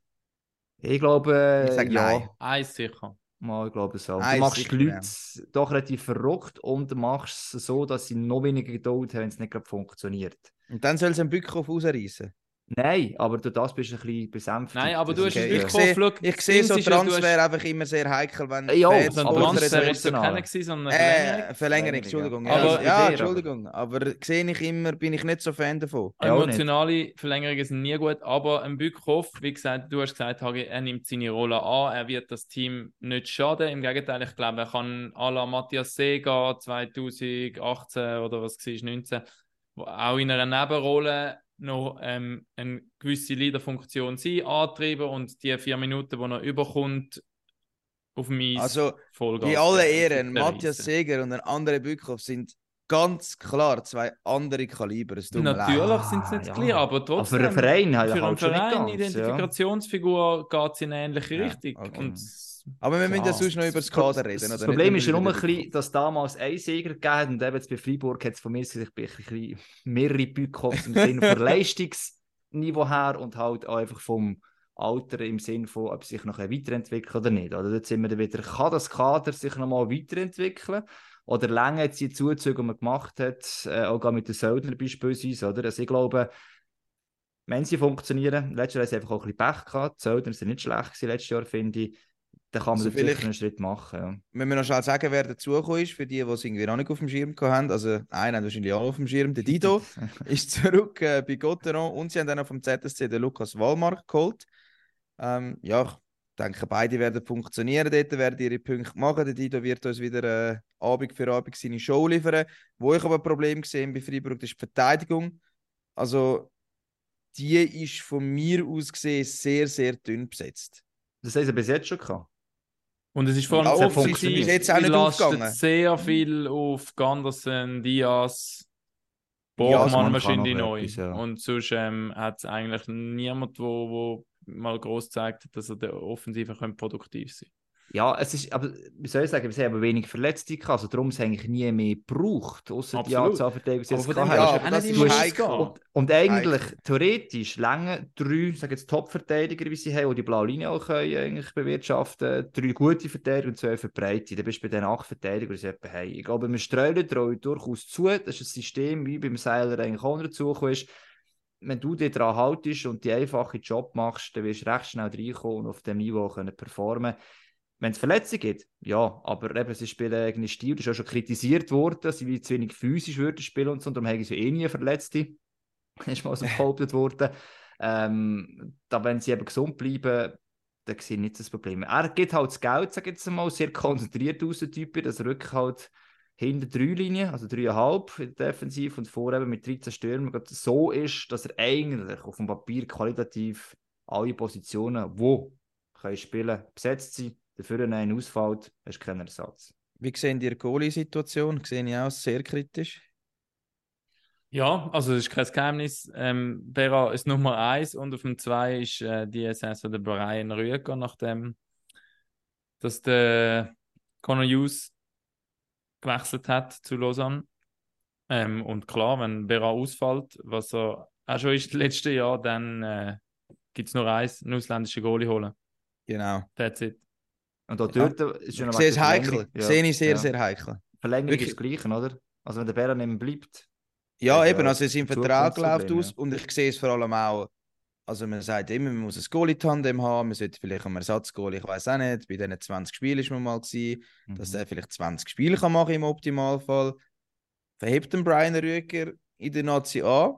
A: Ich glaube,
C: ich sage ja.
B: Nein. Eins sicher.
A: Mal, ich glaube so. Eins du machst sicher, die Leute ja. doch relativ verrückt und machst es so, dass sie noch weniger Geduld haben, wenn es nicht gerade funktioniert.
C: Und dann soll es einen Bückhoff rausreißen.
A: Nein, aber du das bist ein bisschen besänftigt.
B: Nein, aber du hast
C: okay. ich, sehe, ich sehe so Transfer hast... einfach immer sehr heikel, wenn ja,
B: Fans ein Transfer ist so keine gewesen, sondern eine
C: Verlängerung. Äh, Verlängerung, Entschuldigung. Ja, aber, ja, Entschuldigung. Aber sehe ich immer, bin ich nicht so Fan davon.
B: Emotionale Verlängerungen sind nie gut, aber ein Bückhoff, wie gesagt, du hast gesagt, er nimmt seine Rolle an, er wird das Team nicht schaden. Im Gegenteil, ich glaube, er kann à la Matthias Sega 2018 oder was war 19, auch in einer Nebenrolle noch ähm, eine gewisse Leaderfunktion sein, antreiben und die vier Minuten, die er überkommt, auf mich
C: Also, Vollgas die alle Ehren, Matthias Seger und ein anderer Bückhoff sind ganz klar zwei andere Kaliber.
B: Natürlich sind sie nicht ja. gleich, aber trotzdem.
A: Aber für einen Verein,
B: halt für einen Verein, ganz, Identifikationsfigur ja. geht es in eine ähnliche ja, Richtung. Okay. Und
C: aber wir müssen ja sonst noch über das Kader reden.
A: Das Problem ist ja nur ein bisschen, dass damals ein Sieger gegeben hat und eben jetzt bei Freiburg hat es von mir sich bisschen mehrere Bückhoffs im Sinne von *laughs* Leistungsniveau her und halt auch einfach vom Alter im Sinne von, ob sich noch weiterentwickelt oder nicht. Oder dort sind wir dann wieder, kann das Kader sich noch mal weiterentwickeln? Oder länger jetzt die Zuzüge, die man gemacht hat, äh, auch mit den Söldner beispielsweise, oder? Also ich glaube, wenn sie funktionieren, letztes Jahr haben sie einfach auch ein bisschen Pech gehabt, die Söldner sind nicht schlecht gewesen, letztes Jahr, finde ich, dann kann man also sicher einen Schritt machen. Ja.
C: Wenn wir noch schnell sagen, wer dazugekommen ist, für die, die es irgendwie noch nicht auf dem Schirm haben, also einen haben wahrscheinlich alle auf dem Schirm, der Dido *laughs* ist zurück äh, bei Gotteron und sie haben dann auch vom ZSC den Lukas Wallmark geholt. Ähm, ja, ich denke, beide werden funktionieren dort, werden ihre Punkte machen. Der Dido wird uns wieder äh, Abend für Abend seine Show liefern. Wo ich aber ein Problem gesehen bei Freiburg, ist die Verteidigung. Also, die ist von mir aus gesehen sehr, sehr dünn besetzt.
A: Das haben sie bis jetzt schon gehabt.
B: Und es ist vor allem ja, offensiv, jetzt auch nicht aufgegangen. sehr viel auf Gandersen, Diaz, Borgmann wahrscheinlich neu. Etwas, ja. Und sonst ähm, hat es eigentlich niemand, wo, wo mal groß zeigt, dass er der Offensive produktiv sein
A: ja, es ist, aber wie soll ich sagen, wir haben aber wenig Verletzte gehabt, also darum es eigentlich nie mehr gebraucht, außer die Anzahl Verteidiger, die
C: jetzt gehabt haben.
A: und, und eigentlich, Heik. theoretisch, lange drei, sage jetzt Top-Verteidiger, wie sie haben, die die blaue Linie auch können, eigentlich bewirtschaften, drei gute Verteidiger und zwei für Breite, dann bist du bei den acht Verteidigern, die hey. Ich glaube, wir streuen durchaus zu, das ist ein System, wie beim Seiler eigentlich auch dazu ist, wenn du dich daran haltest und die einfache Job machst, dann wirst du recht schnell reinkommen und auf dem Niveau können performen wenn es Verletzungen gibt, ja, aber eben, sie spielen irgendwie Stil, das ist auch schon kritisiert worden, sie wie zu wenig physisch würden spielen und so, und darum haben sie eh nie Verletzte, *laughs* ist mal so behauptet worden. Ähm, da, wenn sie eben gesund bleiben, dann sehe ich nicht das Problem. Er geht halt das Geld, sage ich jetzt mal, sehr konzentriert aus, der Typ, er wirklich halt hinter drei Linien, also dreieinhalb in der Defensive und vor eben mit 13 Stürmen so ist, dass er eigentlich auf dem Papier qualitativ alle Positionen, wo können spielen, besetzt sind dafür wenn einer ausfällt, hast du keinen Ersatz.
C: Wie sehen die Goalie-Situation? Sehe ich auch sehr kritisch.
B: Ja, also es ist kein Geheimnis. Ähm, Bera ist Nummer eins und auf dem zwei ist äh, die Saison der Brian Rüger, nachdem dass der Conor Hughes gewechselt hat zu Lausanne. Ähm, und klar, wenn Bera ausfällt, was er auch schon ist *laughs* letztes Jahr, dann äh, gibt es nur eins, einen ausländischen Goalie holen.
C: Genau.
B: That's it.
A: Und auch dort ja. ist
C: schon Sehr heikel. Ja. Sehe ich sehr, ja. sehr heikel.
A: Verlängerung Wirklich. ist das Gleiche, oder? Also wenn der Bären nicht bleibt.
C: Ja, eben, also sein Vertrag läuft aus und ich sehe es vor allem auch, also man sagt immer, man muss ein Goalie-Tandem haben, man sollte vielleicht einen Ersatz-Goalie, ich weiß auch nicht, bei diesen 20 Spielen ist man mal gewesen, mhm. dass er vielleicht 20 Spiele kann machen im Optimalfall. Verhebt den Brian Rüger in der Nazi an,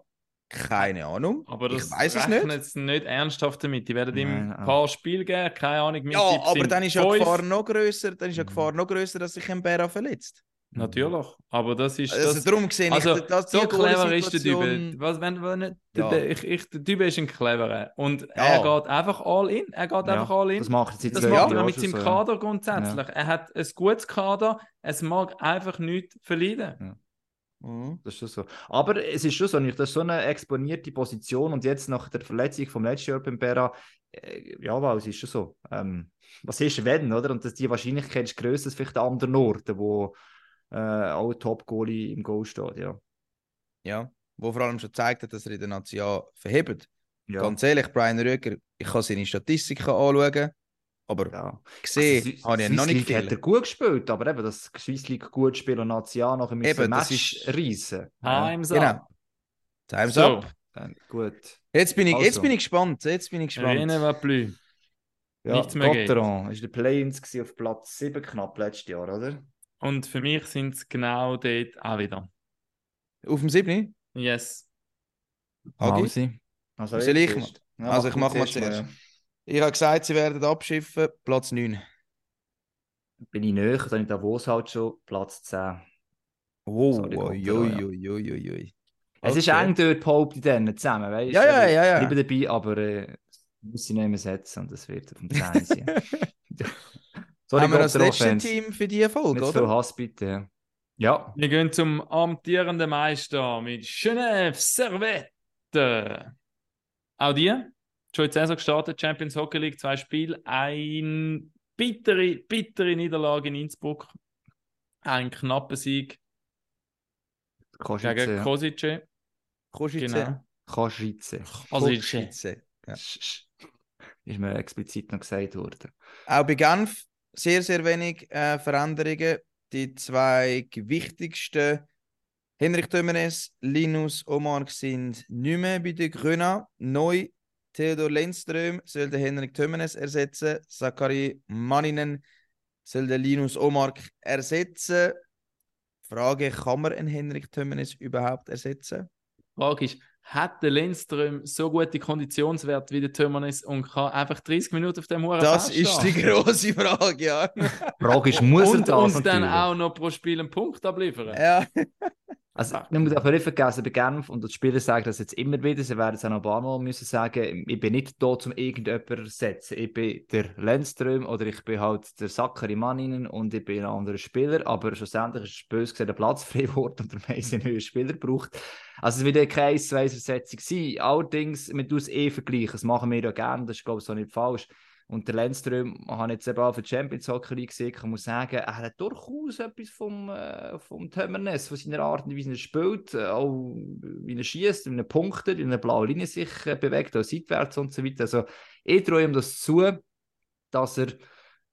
C: keine Ahnung.
B: Aber das ich weiß es nicht. jetzt nicht ernsthaft damit. Die werden ihm ein paar Spiele geben, keine Ahnung.
C: Ja, aber dann ist ja die Gefahr noch größer. Dann ist ja mhm. Gefahr noch größer, dass sich ein Bär verletzt.
B: Natürlich, aber das ist.
C: Also
B: das,
C: darum sehe ich,
B: also,
C: die
B: so clever ist der Dübel. Was, wenn, wenn nicht,
C: Ja.
B: der, ich, ich, der Dübel ist ein cleverer. Und
C: Ja.
B: er geht einfach all in. Er geht
A: Ja,
B: einfach all in.
A: Das macht er seit
B: Das macht er mit seinem
A: so.
B: Kader grundsätzlich. Er hat ein gutes Kader. Es mag einfach nichts verleiden.
C: Mhm.
A: Das ist so. Aber es ist schon so, das ist so eine exponierte Position und jetzt nach der Verletzung vom letzten Jahr beim Bera, äh, ja, wow, es ist schon so. Ähm, was ist wenn, oder? Und dass die Wahrscheinlichkeit ist grösser als vielleicht an anderen Orten, wo äh, auch Top-Goalie im Goal steht, ja.
C: Ja, wo vor allem schon gezeigt hat, dass er in der Nation verhebt.
A: Ja,
C: Ganz ehrlich, Brian Röger, ich kann seine Statistiken anschauen, aber
A: ja.
C: gesehen
A: Also,
C: habe ich ihn noch
A: Swiss
C: nicht
A: League hat
C: viel.
A: er gut gespielt, aber eben, das Swiss League gut spielen und Nation nachher müssen
C: Eben, das
A: Match
C: ist-
A: reisen.
B: Time's
C: Genau.
B: up.
C: Time's
B: So,
C: up.
A: Ja, gut.
C: Jetzt bin, ich, jetzt
A: Also.
C: bin ich gespannt. Jetzt bin ich gespannt.
B: Rien va plus.
A: Ja,
B: Nichts mehr geht.
A: Gotteron ist der Play-ins auf Platz 7 knapp letztes Jahr, oder?
B: Und für mich sind es genau dort auch wieder.
C: Auf dem 7.
B: Yes.
A: Mausi. Also,
C: ich.
A: Ja,
C: Also ich
A: du
C: mache mal
A: zuerst
C: zuerst.
A: ja.
C: Ich habe gesagt, sie werden abschiffen. Platz 9.
A: Bin ich näher, dann ich Davos halt schon Platz 10.
C: Oh,
A: ja.
C: ui.
A: Es ist eng dort behauptet in denen zusammen, weißt
C: Ja, ja, ja, ja.
A: Ich bin dabei, aber äh, muss ich nicht mehr setzen und das wird auf dem 10 sein. *laughs* Sorry,
C: Haben wir das letzte
A: Gotteron-Fans.
C: Team für diese Folge,
A: Nicht zu viel
C: oder?
A: Hass, bitte. ja. Ja,
B: Wir gehen zum amtierenden Meister mit Genève Servette. Auch die, schon die Saison gestartet, Champions Hockey League, zwei Spiele, ein bittere, bittere Niederlage in Innsbruck, ein knapper Sieg
A: Kosice.
B: gegen
A: ja.
B: Kosice.
C: Kosice.
B: Genau.
A: Kosice.
B: Kosice.
C: Kosice. Ja.
A: Ist mir explizit noch gesagt worden.
C: Auch bei Genf sehr, sehr wenig äh, Veränderungen. Die zwei wichtigsten, Henrik Tömenes, Linus Omar, sind nicht mehr bei den Grünen. Neu Theodor Lindström soll den Henrik Tömenes ersetzen. Sakari Maninen soll den Linus Omar ersetzen. Frage: Kann man einen Henrik Tömenes überhaupt ersetzen?
B: Die Frage ist, hat der Lindström so gute Konditionswerte wie der Tömernes und kann einfach 30 Minuten auf dem Huren
C: Das ist die große Frage, ja.
A: Die Frage ist, muss er
B: Und
A: das
B: uns dann
A: natürlich?
B: auch noch pro Spiel einen Punkt abliefern.
C: ja.
A: Also, man muss auch nicht vergessen, bei Genf, und die Spieler sagen das jetzt immer wieder, sie werden es auch noch ein paar Mal müssen sagen, ich bin nicht da, um irgendjemanden zu ersetzen. Ich bin der Lennström oder ich bin halt der Sakari Manninen und ich bin ein anderer Spieler, aber schlussendlich ist bös gesagt der Platz *laughs* frei geworden und der Meister einen Spieler braucht. Also es wird ja keine 1-2-Versetzung sein. Allerdings, man tut es eh vergleichen, das machen wir ja gerne, das ist glaube ich so nicht falsch. Und der Lennström, ich habe jetzt eben auch für die Champions Hockey gesehen, ich muss sagen, er hat durchaus etwas vom, äh, vom Tömernes, von seiner Art und Weise, wie er spielt, äh, auch wie er schießt, wie er punktet, wie er blaue Linie sich äh, bewegt, auch seitwärts und so weiter. Also ich traue ihm das zu, dass er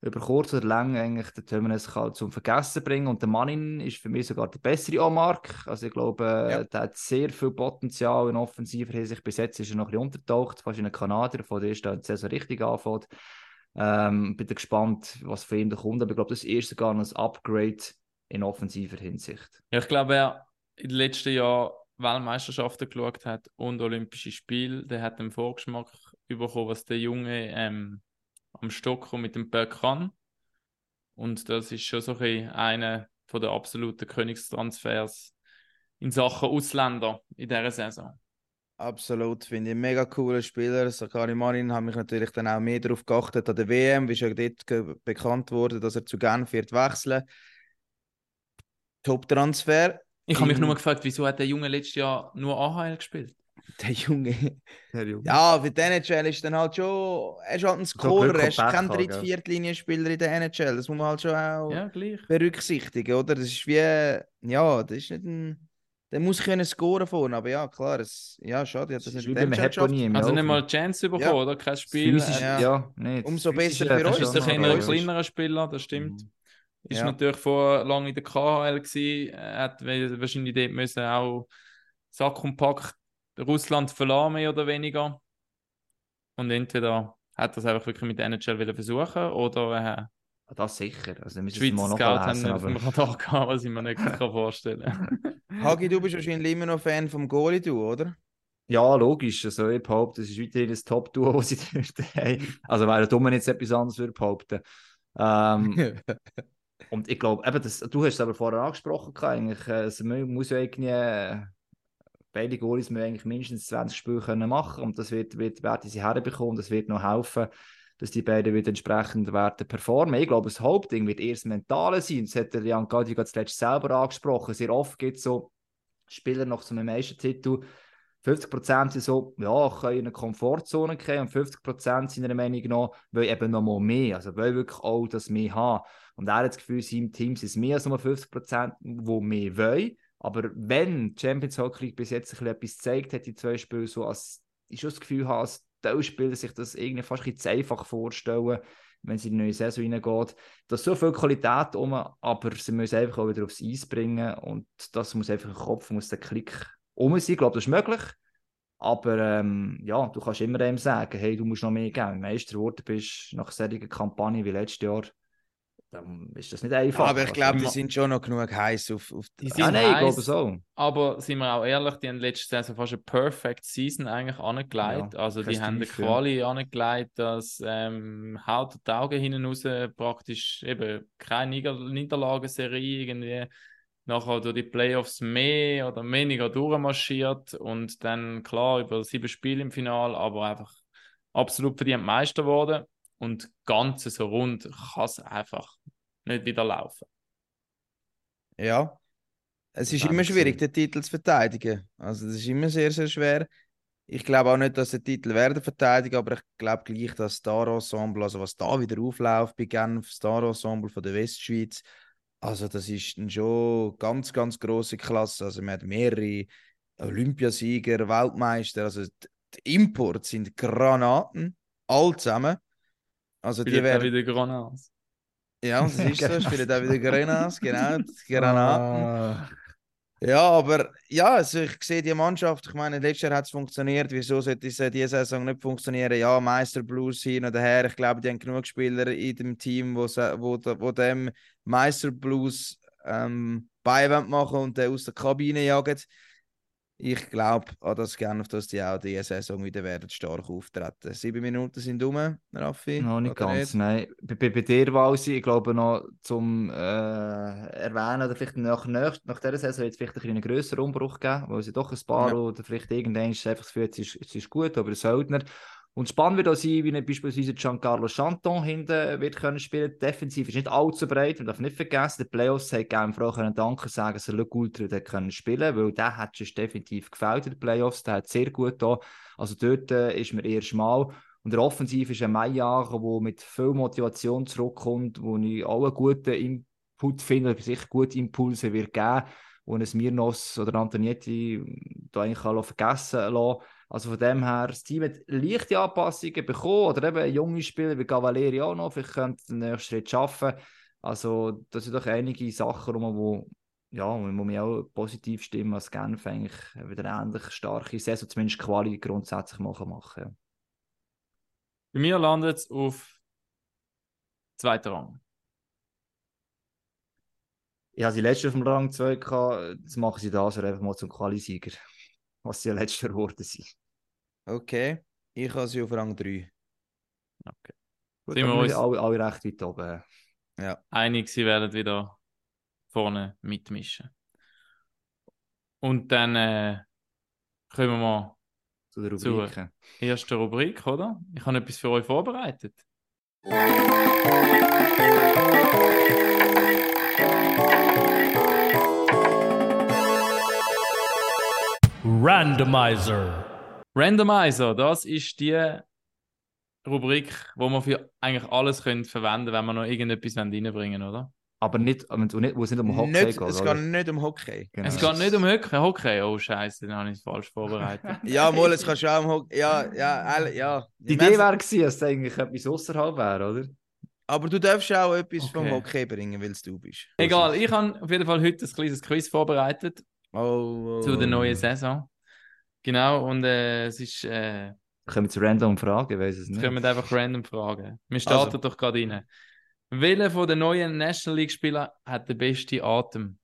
A: über kurz oder lang eigentlich den Tömernes kann zum Vergessen bringen und der Mannin ist für mich sogar der bessere Anmark. Also ich glaube, äh,
C: Ja.
A: der hat sehr viel Potenzial in offensiver Hinsicht. Bis jetzt ist er noch ein bisschen untertaucht, fast in einem Kanadier, von der ist die Saison richtig anfängt. Ähm, bin da gespannt, was für ihn da kommt, aber ich glaube, das ist sogar ein Upgrade in offensiver Hinsicht.
B: Ja, ich glaube, wer in den letzten Jahren Weltmeisterschaften geschaut hat und Olympische Spiele, der hat einen Vorgeschmack bekommen, was der Junge ähm, am Stock kommt mit dem Böck kann. Und das ist schon so ein einer von der absoluten Königstransfers in Sachen Ausländer in dieser Saison.
C: Absolut, finde ich mega cooler Spieler. Sakari Marin habe mich natürlich dann auch mehr darauf geachtet an der WM, wie schon dort bekannt wurde, dass er zu Genf wird wechseln. Top-Transfer.
B: Ich habe mich nur gefragt, wieso hat der Junge letztes Jahr nur AHL gespielt? *laughs*
C: Der Junge.
A: Ja,
C: Ja, für die NHL ist dann halt schon. Er ist halt ein Scorer, er ist kein
A: halt,
C: Dritt-,
A: gell?
C: Viertlinienspieler in der NHL. Das muss man halt schon auch
B: Ja,
C: berücksichtigen, oder? Das ist wie. Ja, das ist nicht ein. Der muss können scoren vorne, aber ja, klar, es, ja, schade, hat das
A: Das
C: nicht
A: ist
C: mit dem
B: Also nicht mal Chance bekommen,
C: Ja.
B: oder? Kein Spiel.
A: Physisch,
B: Er
C: Ja.
A: ja, nicht.
C: Umso besser für uns.
B: ist ein kleinerer Spieler, das stimmt.
A: Mhm.
B: Ist
C: Ja.
B: natürlich vor lange in der KHL gewesen, er hat wahrscheinlich dort müssen auch Sack und Pack Russland verlassen, mehr oder weniger. Und entweder hat er es einfach wirklich mit der NHL wollen versuchen oder äh,
A: Das sicher. Also, wir müssen es mal
B: Schweizer Scout haben
A: nachlesen.
B: nicht auf dem
A: Aber...
B: Radar gehabt, was ich mir nicht *laughs* kann vorstellen kann.
C: Hagi, du bist wahrscheinlich immer noch Fan vom Goalie, du, oder?
A: Ja, logisch. Also, ich behaupte, das ist weiterhin ein Top-Duo, *laughs* das sie dort haben. Also, wäre dumm, wenn ich jetzt etwas anderes würde behaupten. Ähm, *laughs* Und ich glaube, eben, das, du hast es aber vorher angesprochen, eigentlich, äh, man muss ja irgendwie, äh, beide Goalies müssen eigentlich mindestens 20 Spiele können machen und das wird, wird, werden sie herbekommen, das wird noch helfen, dass die beiden wieder entsprechend werden performen. Ich glaube, das Hauptding wird das Mentale sein, das hat der Jan Gadi zuletzt selber angesprochen, sehr oft gibt es so Spieler nach so einem Meistertitel, 50% sind so, ja, können in eine Komfortzone gehen und 50% seiner Meinung nach wollen eben noch mal mehr, also wollen wirklich auch das mehr haben. Und er hat das Gefühl, seinem Team sind es mehr als nur 50%, die mehr wollen. Aber wenn Champions Hockey bis jetzt ein etwas gezeigt hat, die zwei Spiele, so als ich schon das Gefühl habe, als die Spieler sich das irgendwie fast ein bisschen einfach vorstellen, wenn sie in die neue Saison reingeht. Da ist so viel Qualität um, aber sie müssen einfach auch wieder aufs Eis bringen und das muss einfach im Kopf, muss der Klick um sein. Ich glaube, das ist möglich. Aber ähm, ja, du kannst immer dem sagen, hey, du musst noch mehr geben. Wenn du Meister geworden bist nach solchen Kampagne wie letztes Jahr, dann ist das nicht einfach.
C: Aber ich glaube, die sind schon noch genug heiß auf, auf
B: die.
C: die
B: sind
A: ah, nein, ich glaube so.
B: Aber sind wir auch ehrlich, die haben letzte Saison fast eine Perfect Season eigentlich angelegt.
A: Ja,
B: also die haben
A: ja.
B: Quali angelegt, dass ähm, Haut und Augen hinten raus praktisch eben keine Nieder Niederlagenserie irgendwie nachher durch die Playoffs mehr oder weniger durchmarschiert und dann klar über sieben Spiele im Finale, aber einfach absolut verdient Meister geworden und ganz so rund kann es einfach nicht wieder laufen.
C: Ja. Es ist immer schwierig, den Titel zu verteidigen. Also, das ist immer sehr, sehr schwer. Ich glaube auch nicht, dass der Titel werden verteidigen, aber ich glaube gleich, dass das Star Ensemble, also was da wieder aufläuft bei Genf, Star Ensemble von der Westschweiz, also das ist dann schon ganz, ganz große Klasse. Also man hat mehrere Olympiasieger, Weltmeister, also die Imports sind Granaten, all zusammen. Also die werden,
B: wieder Granats.
C: Ja, das ist so,
A: Genau.
C: spielen auch wieder Grenas, genau, Granaten.
A: Ah.
C: Ja, aber ja, also ich sehe die Mannschaft, ich meine, letztes Jahr hat es funktioniert, wieso sollte es äh, diese Saison nicht funktionieren? Ja, Meister Blues hin oder her, ich glaube, die haben genug Spieler in dem Team, wo, wo, wo dem Meister Blues ähm, Beiwand machen und den aus der Kabine jagen. Ich glaube an das gerne, dass die auch diese Saison wieder werden stark auftreten. Sieben Minuten sind um, Raffi.
A: Noch nicht ganz, nein. Bei, bei, bei dir, Walsi, ich glaube noch zum äh, Erwähnen, oder vielleicht nach, nach, nach dieser Saison wird es vielleicht ein einen grösseren Umbruch geben, weil sie doch ein paar
C: Ja.
A: oder vielleicht irgendwann einfach das Gefühl, es ist, es ist gut, aber es Söldner. Und spannend wird auch sein, wie beispielsweise Giancarlo Chanton hinten wird können spielen. Defensiv ist nicht allzu breit, man darf nicht vergessen, die Playoffs hat gerne Frau können danken sagen, dass er Luke Ultra können spielen weil der hat schon definitiv gefällt in den Playoffs, der hat sehr gut da. Also dort äh, ist mir eher schmal. Und der Offensiv ist ein Maijager, der mit viel Motivation zurückkommt, wo ich auch guten Input finde, sicher gute Impulse wird geben, wo ein Mirnos oder Antonietti da eigentlich kann vergessen lassen. Also von dem her, das Team hat leichte Anpassungen bekommen, oder eben junge Spieler wie Cavalieri auch noch, vielleicht könnte den nächsten Schritt schaffen. Also das sind doch einige Sachen, rum, wo ja, wo mich auch positiv stimmen, als Genf eigentlich wieder eine ähnlich starke Saison, zumindest Quali grundsätzlich machen kann.
B: Bei mir landet es auf zweiter Rang.
A: Ich habe sie letztes auf dem Rang 2 gehabt, jetzt machen sie das oder einfach mal zum Qualisieger, *laughs* was sie ja letztes Jahr geworden sind.
C: Okay, ich habe sie auf Rang 3.
B: Okay.
A: Gut,
B: Sind wir uns-
A: alle, alle recht weit oben.
B: Einig, sie werden wieder vorne mitmischen. Und dann äh, kommen wir mal
A: Zu der Rubrik.
B: erste Rubrik, oder? Ich habe etwas für euch vorbereitet.
E: Randomizer.
B: Randomizer, das ist die Rubrik, wo man für eigentlich alles können verwenden wenn man noch irgendetwas reinbringen wollen, oder?
A: Aber nicht, wo es nicht um Hockey
C: Nicht,
A: geht.
C: es
A: oder?
C: geht nicht um Hockey.
A: Genau.
B: Es geht nicht um Hockey. Hockey, oh Scheiße, dann habe ich es falsch vorbereitet. *laughs*
C: Ja, mal, es kannst du auch um Hockey. Ja, ja, alle- ja.
A: Die Idee wäre gewesen, dass es eigentlich etwas außerhalb wäre, oder?
C: Aber du darfst auch etwas vom
B: Okay.
C: Hockey bringen, weil es du bist.
B: Egal, ich habe auf jeden Fall heute ein kleines Quiz vorbereitet
C: Oh, oh.
B: zu der neuen Saison. Genau, und äh, es ist, äh,
A: Kommen wir zu random Fragen, ich weiß es nicht.
B: können wir einfach random fragen. Wir starten
C: Also.
B: doch gerade rein. Welcher von den neuen National League Spielern hat den besten Atem?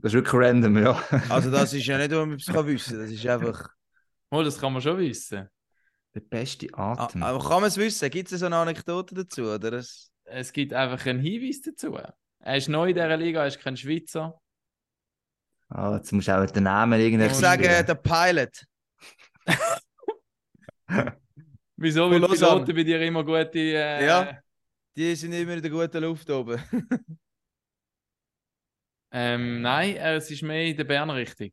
A: Das ist wirklich random, ja.
C: Also, das ist ja *laughs* nicht, wo man es kann wissen. Das ist einfach.
B: Oh, das kann man schon wissen.
A: Der beste
C: Ah,
A: Atem.
C: aber kann man es wissen? Gibt es so eine Anekdote dazu? Oder?
B: Es gibt einfach einen Hinweis dazu. Er ist neu in dieser Liga, er ist kein Schweizer.
A: Ah, jetzt musst du auch den Namen irgendwie.
C: Ich sage
A: schreiben.
C: der Pilot. *laughs*
B: Wieso? Weil. Piloten bei dir immer gute. Äh,
C: Ja. Die sind immer in der guten Luft oben. *laughs*
B: Ähm, nein, äh, es ist mehr in der Berner Richtung.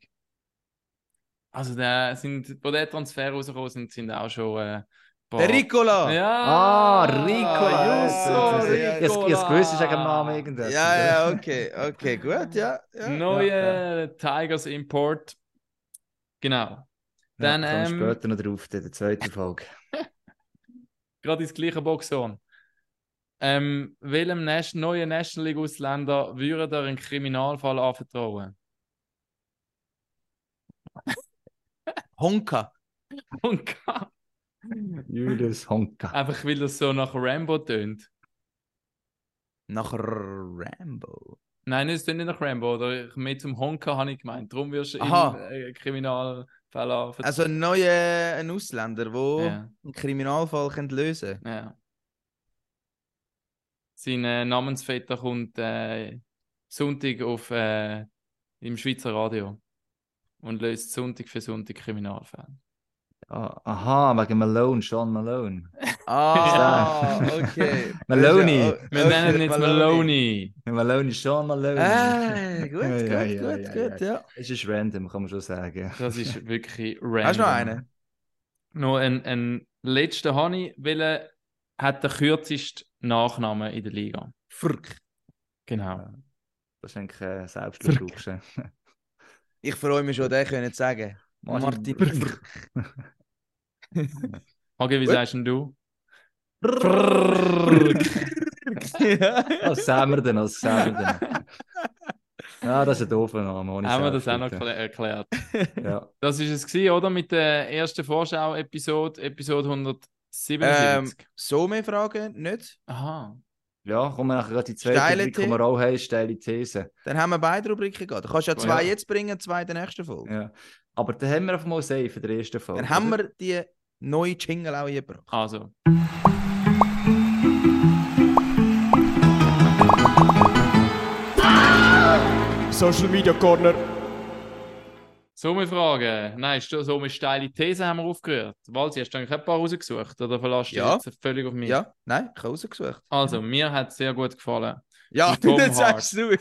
B: Also, der sind, wo der Transfer rausgekommen sind, sind auch schon.
C: Der Ricola!
B: Ja!
A: Ah, Ricola.
B: Jusso,
A: Ich ich- ich
B: Ricola.
A: gewusst, ist ein Name irgendwas.
C: Ja, ja, okay, okay, gut, ja. ja.
B: Neue Tigers Import. Genau. Dann,
A: ja,
B: ähm,
A: später noch drauf, in der zweiten Folge. *laughs*
B: gerade ins gleiche Boxhorn. Ähm, welchem Nas neuen National League Ausländer würde er einen Kriminalfall anvertrauen?
C: Honka. *laughs*
B: Und *laughs*
A: Julius Honka.
B: einfach weil das so nach Rambo tönt.
C: Nach Rambo.
B: Nein, es tönt nicht nach Rambo, oder ich- mehr zum Honka habe ich gemeint. Darum wirst du äh, Kriminalfall anvertrauen.
C: Also ein neuer ein Ausländer, der
B: Ja.
C: einen Kriminalfall könnte lösen
B: Ja. Sein äh, Namensvetter kommt äh, Sonntag auf äh, im Schweizer Radio und löst Sonntag für Sonntag Kriminalfälle.
A: Ah, aha, wegen Malone, Sean Malone.
C: Ah, okay. *laughs*
A: Maloney.
B: Wir nennen ihn jetzt Maloney.
A: Malone ist Sean Malone.
C: Ah, *laughs* gut,
A: Ja,
C: gut,
A: ja, ja,
C: gut,
A: ja,
C: gut, ja.
A: Es ist random, kann man schon sagen.
B: Das ist *laughs* wirklich random.
C: Hast du noch einen?
B: Noch ein, ein letzter Honey, weil hat den kürzesten Nachnamen in der Liga.
C: Frk.
B: Genau.
A: Das ist eigentlich äh, Selbstbetrug.
C: Ich freue mich schon, den können zu sagen.
A: Martin
C: Martin.
B: Hagi, wie sagst denn du?
A: Als Sämmerden, als Sämmerden. *laughs* Ja, das ist ein doofer Name. ohne
B: Haben wir das auch noch erklärt?
A: Ja.
B: Das ist es gewesen, oder? Mit der ersten Vorschau-Episode, Episode 177.
C: ähm, so mehr Fragen nicht.
B: Aha.
A: ja, kommen wir nachher gerade die zweite
C: Steile
A: Rubrik, die wir auch haben, steile These.
C: Dann haben wir beide Rubriken gehabt. Du kannst ja zwei
A: Ja.
C: jetzt bringen, zwei in der nächsten Folge.
A: Ja. Aber dann haben wir einfach mal safe in der ersten Folge.
C: Dann haben wir die neue Jingle auch eingebracht.
B: Also.
E: Social Media Corner.
B: So eine Frage. Nein, so eine steile These haben wir aufgehört. Walzi, hast du eigentlich ein paar rausgesucht? Oder verlässt du
C: Ja.
B: dich jetzt völlig auf mich?
C: Ja, nein, ich habe rausgesucht.
B: Also, mir hat es sehr gut gefallen.
C: Ja, das sagst du. *laughs*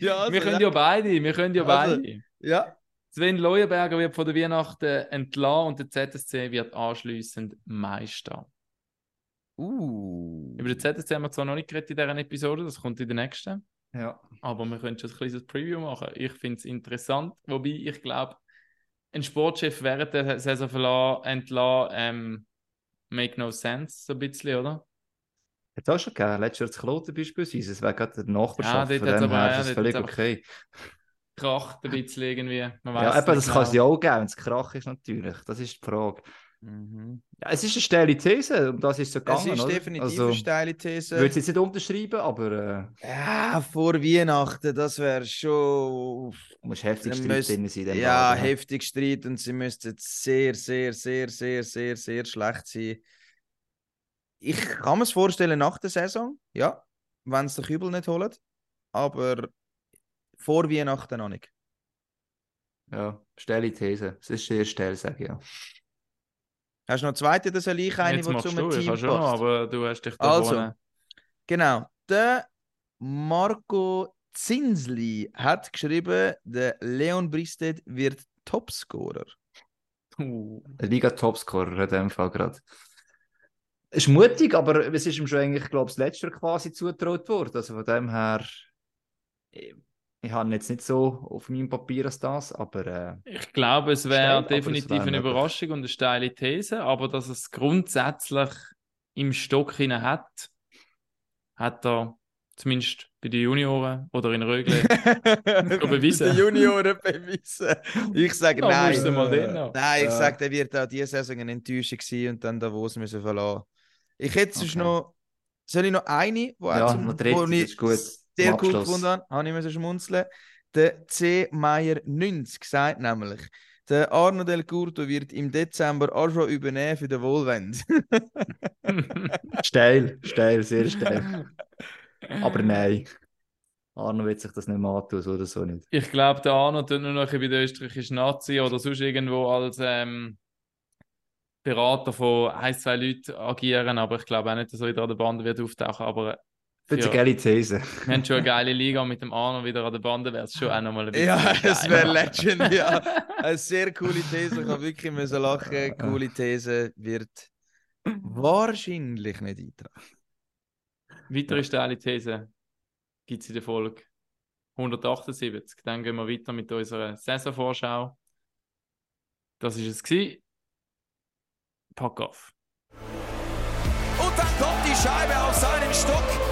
C: ja, also,
B: wir können
C: ja.
B: ja beide, wir können ja
C: Also.
B: beide.
C: ja.
B: Sven Leuenberger wird von der Weihnachten entlassen und der ZSC wird anschliessend Meister.
C: Uh.
B: Über den ZSC haben wir zwar noch nicht geredet in dieser Episode, das kommt in der nächsten.
A: Ja.
B: Aber wir können schon ein kleines Preview machen. Ich finde es interessant, wobei ich glaube, ein Sportchef während der Saison verla- entlassen, ähm, make no sense, so ein bisschen, oder?
A: Hat es auch schon gegeben. Letztes Jahr das Kloten beispielsweise. Es wäre gerade der Nachbarschaft.
B: Ja,
A: von dem her ist völlig okay.
B: Kracht ein bisschen irgendwie. Man
A: Ja, eben, das kann es
B: genau.
A: ja auch geben, wenn es Krach ist natürlich. Das ist die Frage.
B: Mhm.
A: Ja, es ist eine steile These, um das ist es so
C: Es
A: gegangen,
C: ist
A: oder?
C: definitiv
A: also,
C: eine steile
A: Ich
C: These.
A: würde es jetzt nicht unterschreiben, aber äh,
C: Ja, vor Weihnachten, das wäre schon.
A: du musst heftig
C: Dann
A: Streit
C: müsst-
A: drin sein.
C: Ja,
A: Laden,
C: heftig Streit und sie müssten sehr, sehr, sehr, sehr, sehr, sehr schlecht sein. Ich kann mir es vorstellen nach der Saison, ja, wenn sie den Kübel nicht holen. Aber vor Weihnachten noch nicht.
A: Ja, steile These. Es ist sehr steil, sage ich ja.
C: Hast du noch eine zweite, das soll ich eine,
B: Jetzt
C: die
B: machst
C: zum
B: du, ich
C: Team
B: kann
C: passt?
B: schon noch, aber du hast dich da
C: Also,
B: vorne-
C: Genau. Der Marco Zinsli hat geschrieben, der Leon Bristed wird Topscorer.
B: Uh.
A: Liga-Topscorer in dem Fall gerade. Ist mutig, aber es ist ihm schon eigentlich, glaube ich, das letzte quasi zugetraut worden. Also von dem her, ich, habe jetzt nicht so auf meinem Papier als das, aber äh,
B: Ich glaube, es wäre definitiv
A: wäre
B: eine. Überraschung und eine steile These, aber dass es grundsätzlich im Stock hinein hat, hat er zumindest bei den Junioren oder in Rögle *laughs* bewiesen.
C: Die Junioren bewiesen. Ich sage
B: Da
C: nein.
B: musst du mal den noch.
C: Nein, ich
A: Ja.
C: sage, der wird auch diese Saison eine Enttäuschung sein und dann Davos müssen verlassen. Ich hätte sonst
A: Okay.
C: noch. Soll ich noch eine, wo,
A: Ja,
C: auch zum,
A: noch dritte,
C: wo
A: das
C: ich
A: ist gut.
C: Sehr cool
A: Abschluss.
C: gefunden habe, habe ich müssen schmunzeln. Der C. Meier 90 gesagt, nämlich, Der Arno Del Curto wird im Dezember auch schon übernehmen für den Wohlwend. *laughs*
A: steil, steil, sehr steil. *laughs* Aber nein. Arno wird sich das nicht mehr antun, so oder so nicht.
B: Ich glaube, der Arno tut nur noch bei der österreichischen Nazi oder sonst irgendwo als ähm, Berater von ein, zwei Leuten agieren, aber ich glaube auch nicht, dass er wieder an der Bande wird auftauchen. Aber
A: das ist eine geile These.
B: Wir haben schon eine geile Liga mit dem Arno wieder an der Bande, wäre es schon auch nochmal ein
C: bisschen. Ja, es wäre Legend, ja. *laughs* Eine sehr coole These. Ich habe wirklich müssen lachen. Coole These wird wahrscheinlich nicht eintragen.
B: Weitere steile These gibt es in der Folge 178. Dann gehen wir weiter mit unserer Saisonvorschau. Das war es. Gewesen. Pack auf.
D: Und dann kommt die Scheibe auf seinen Stock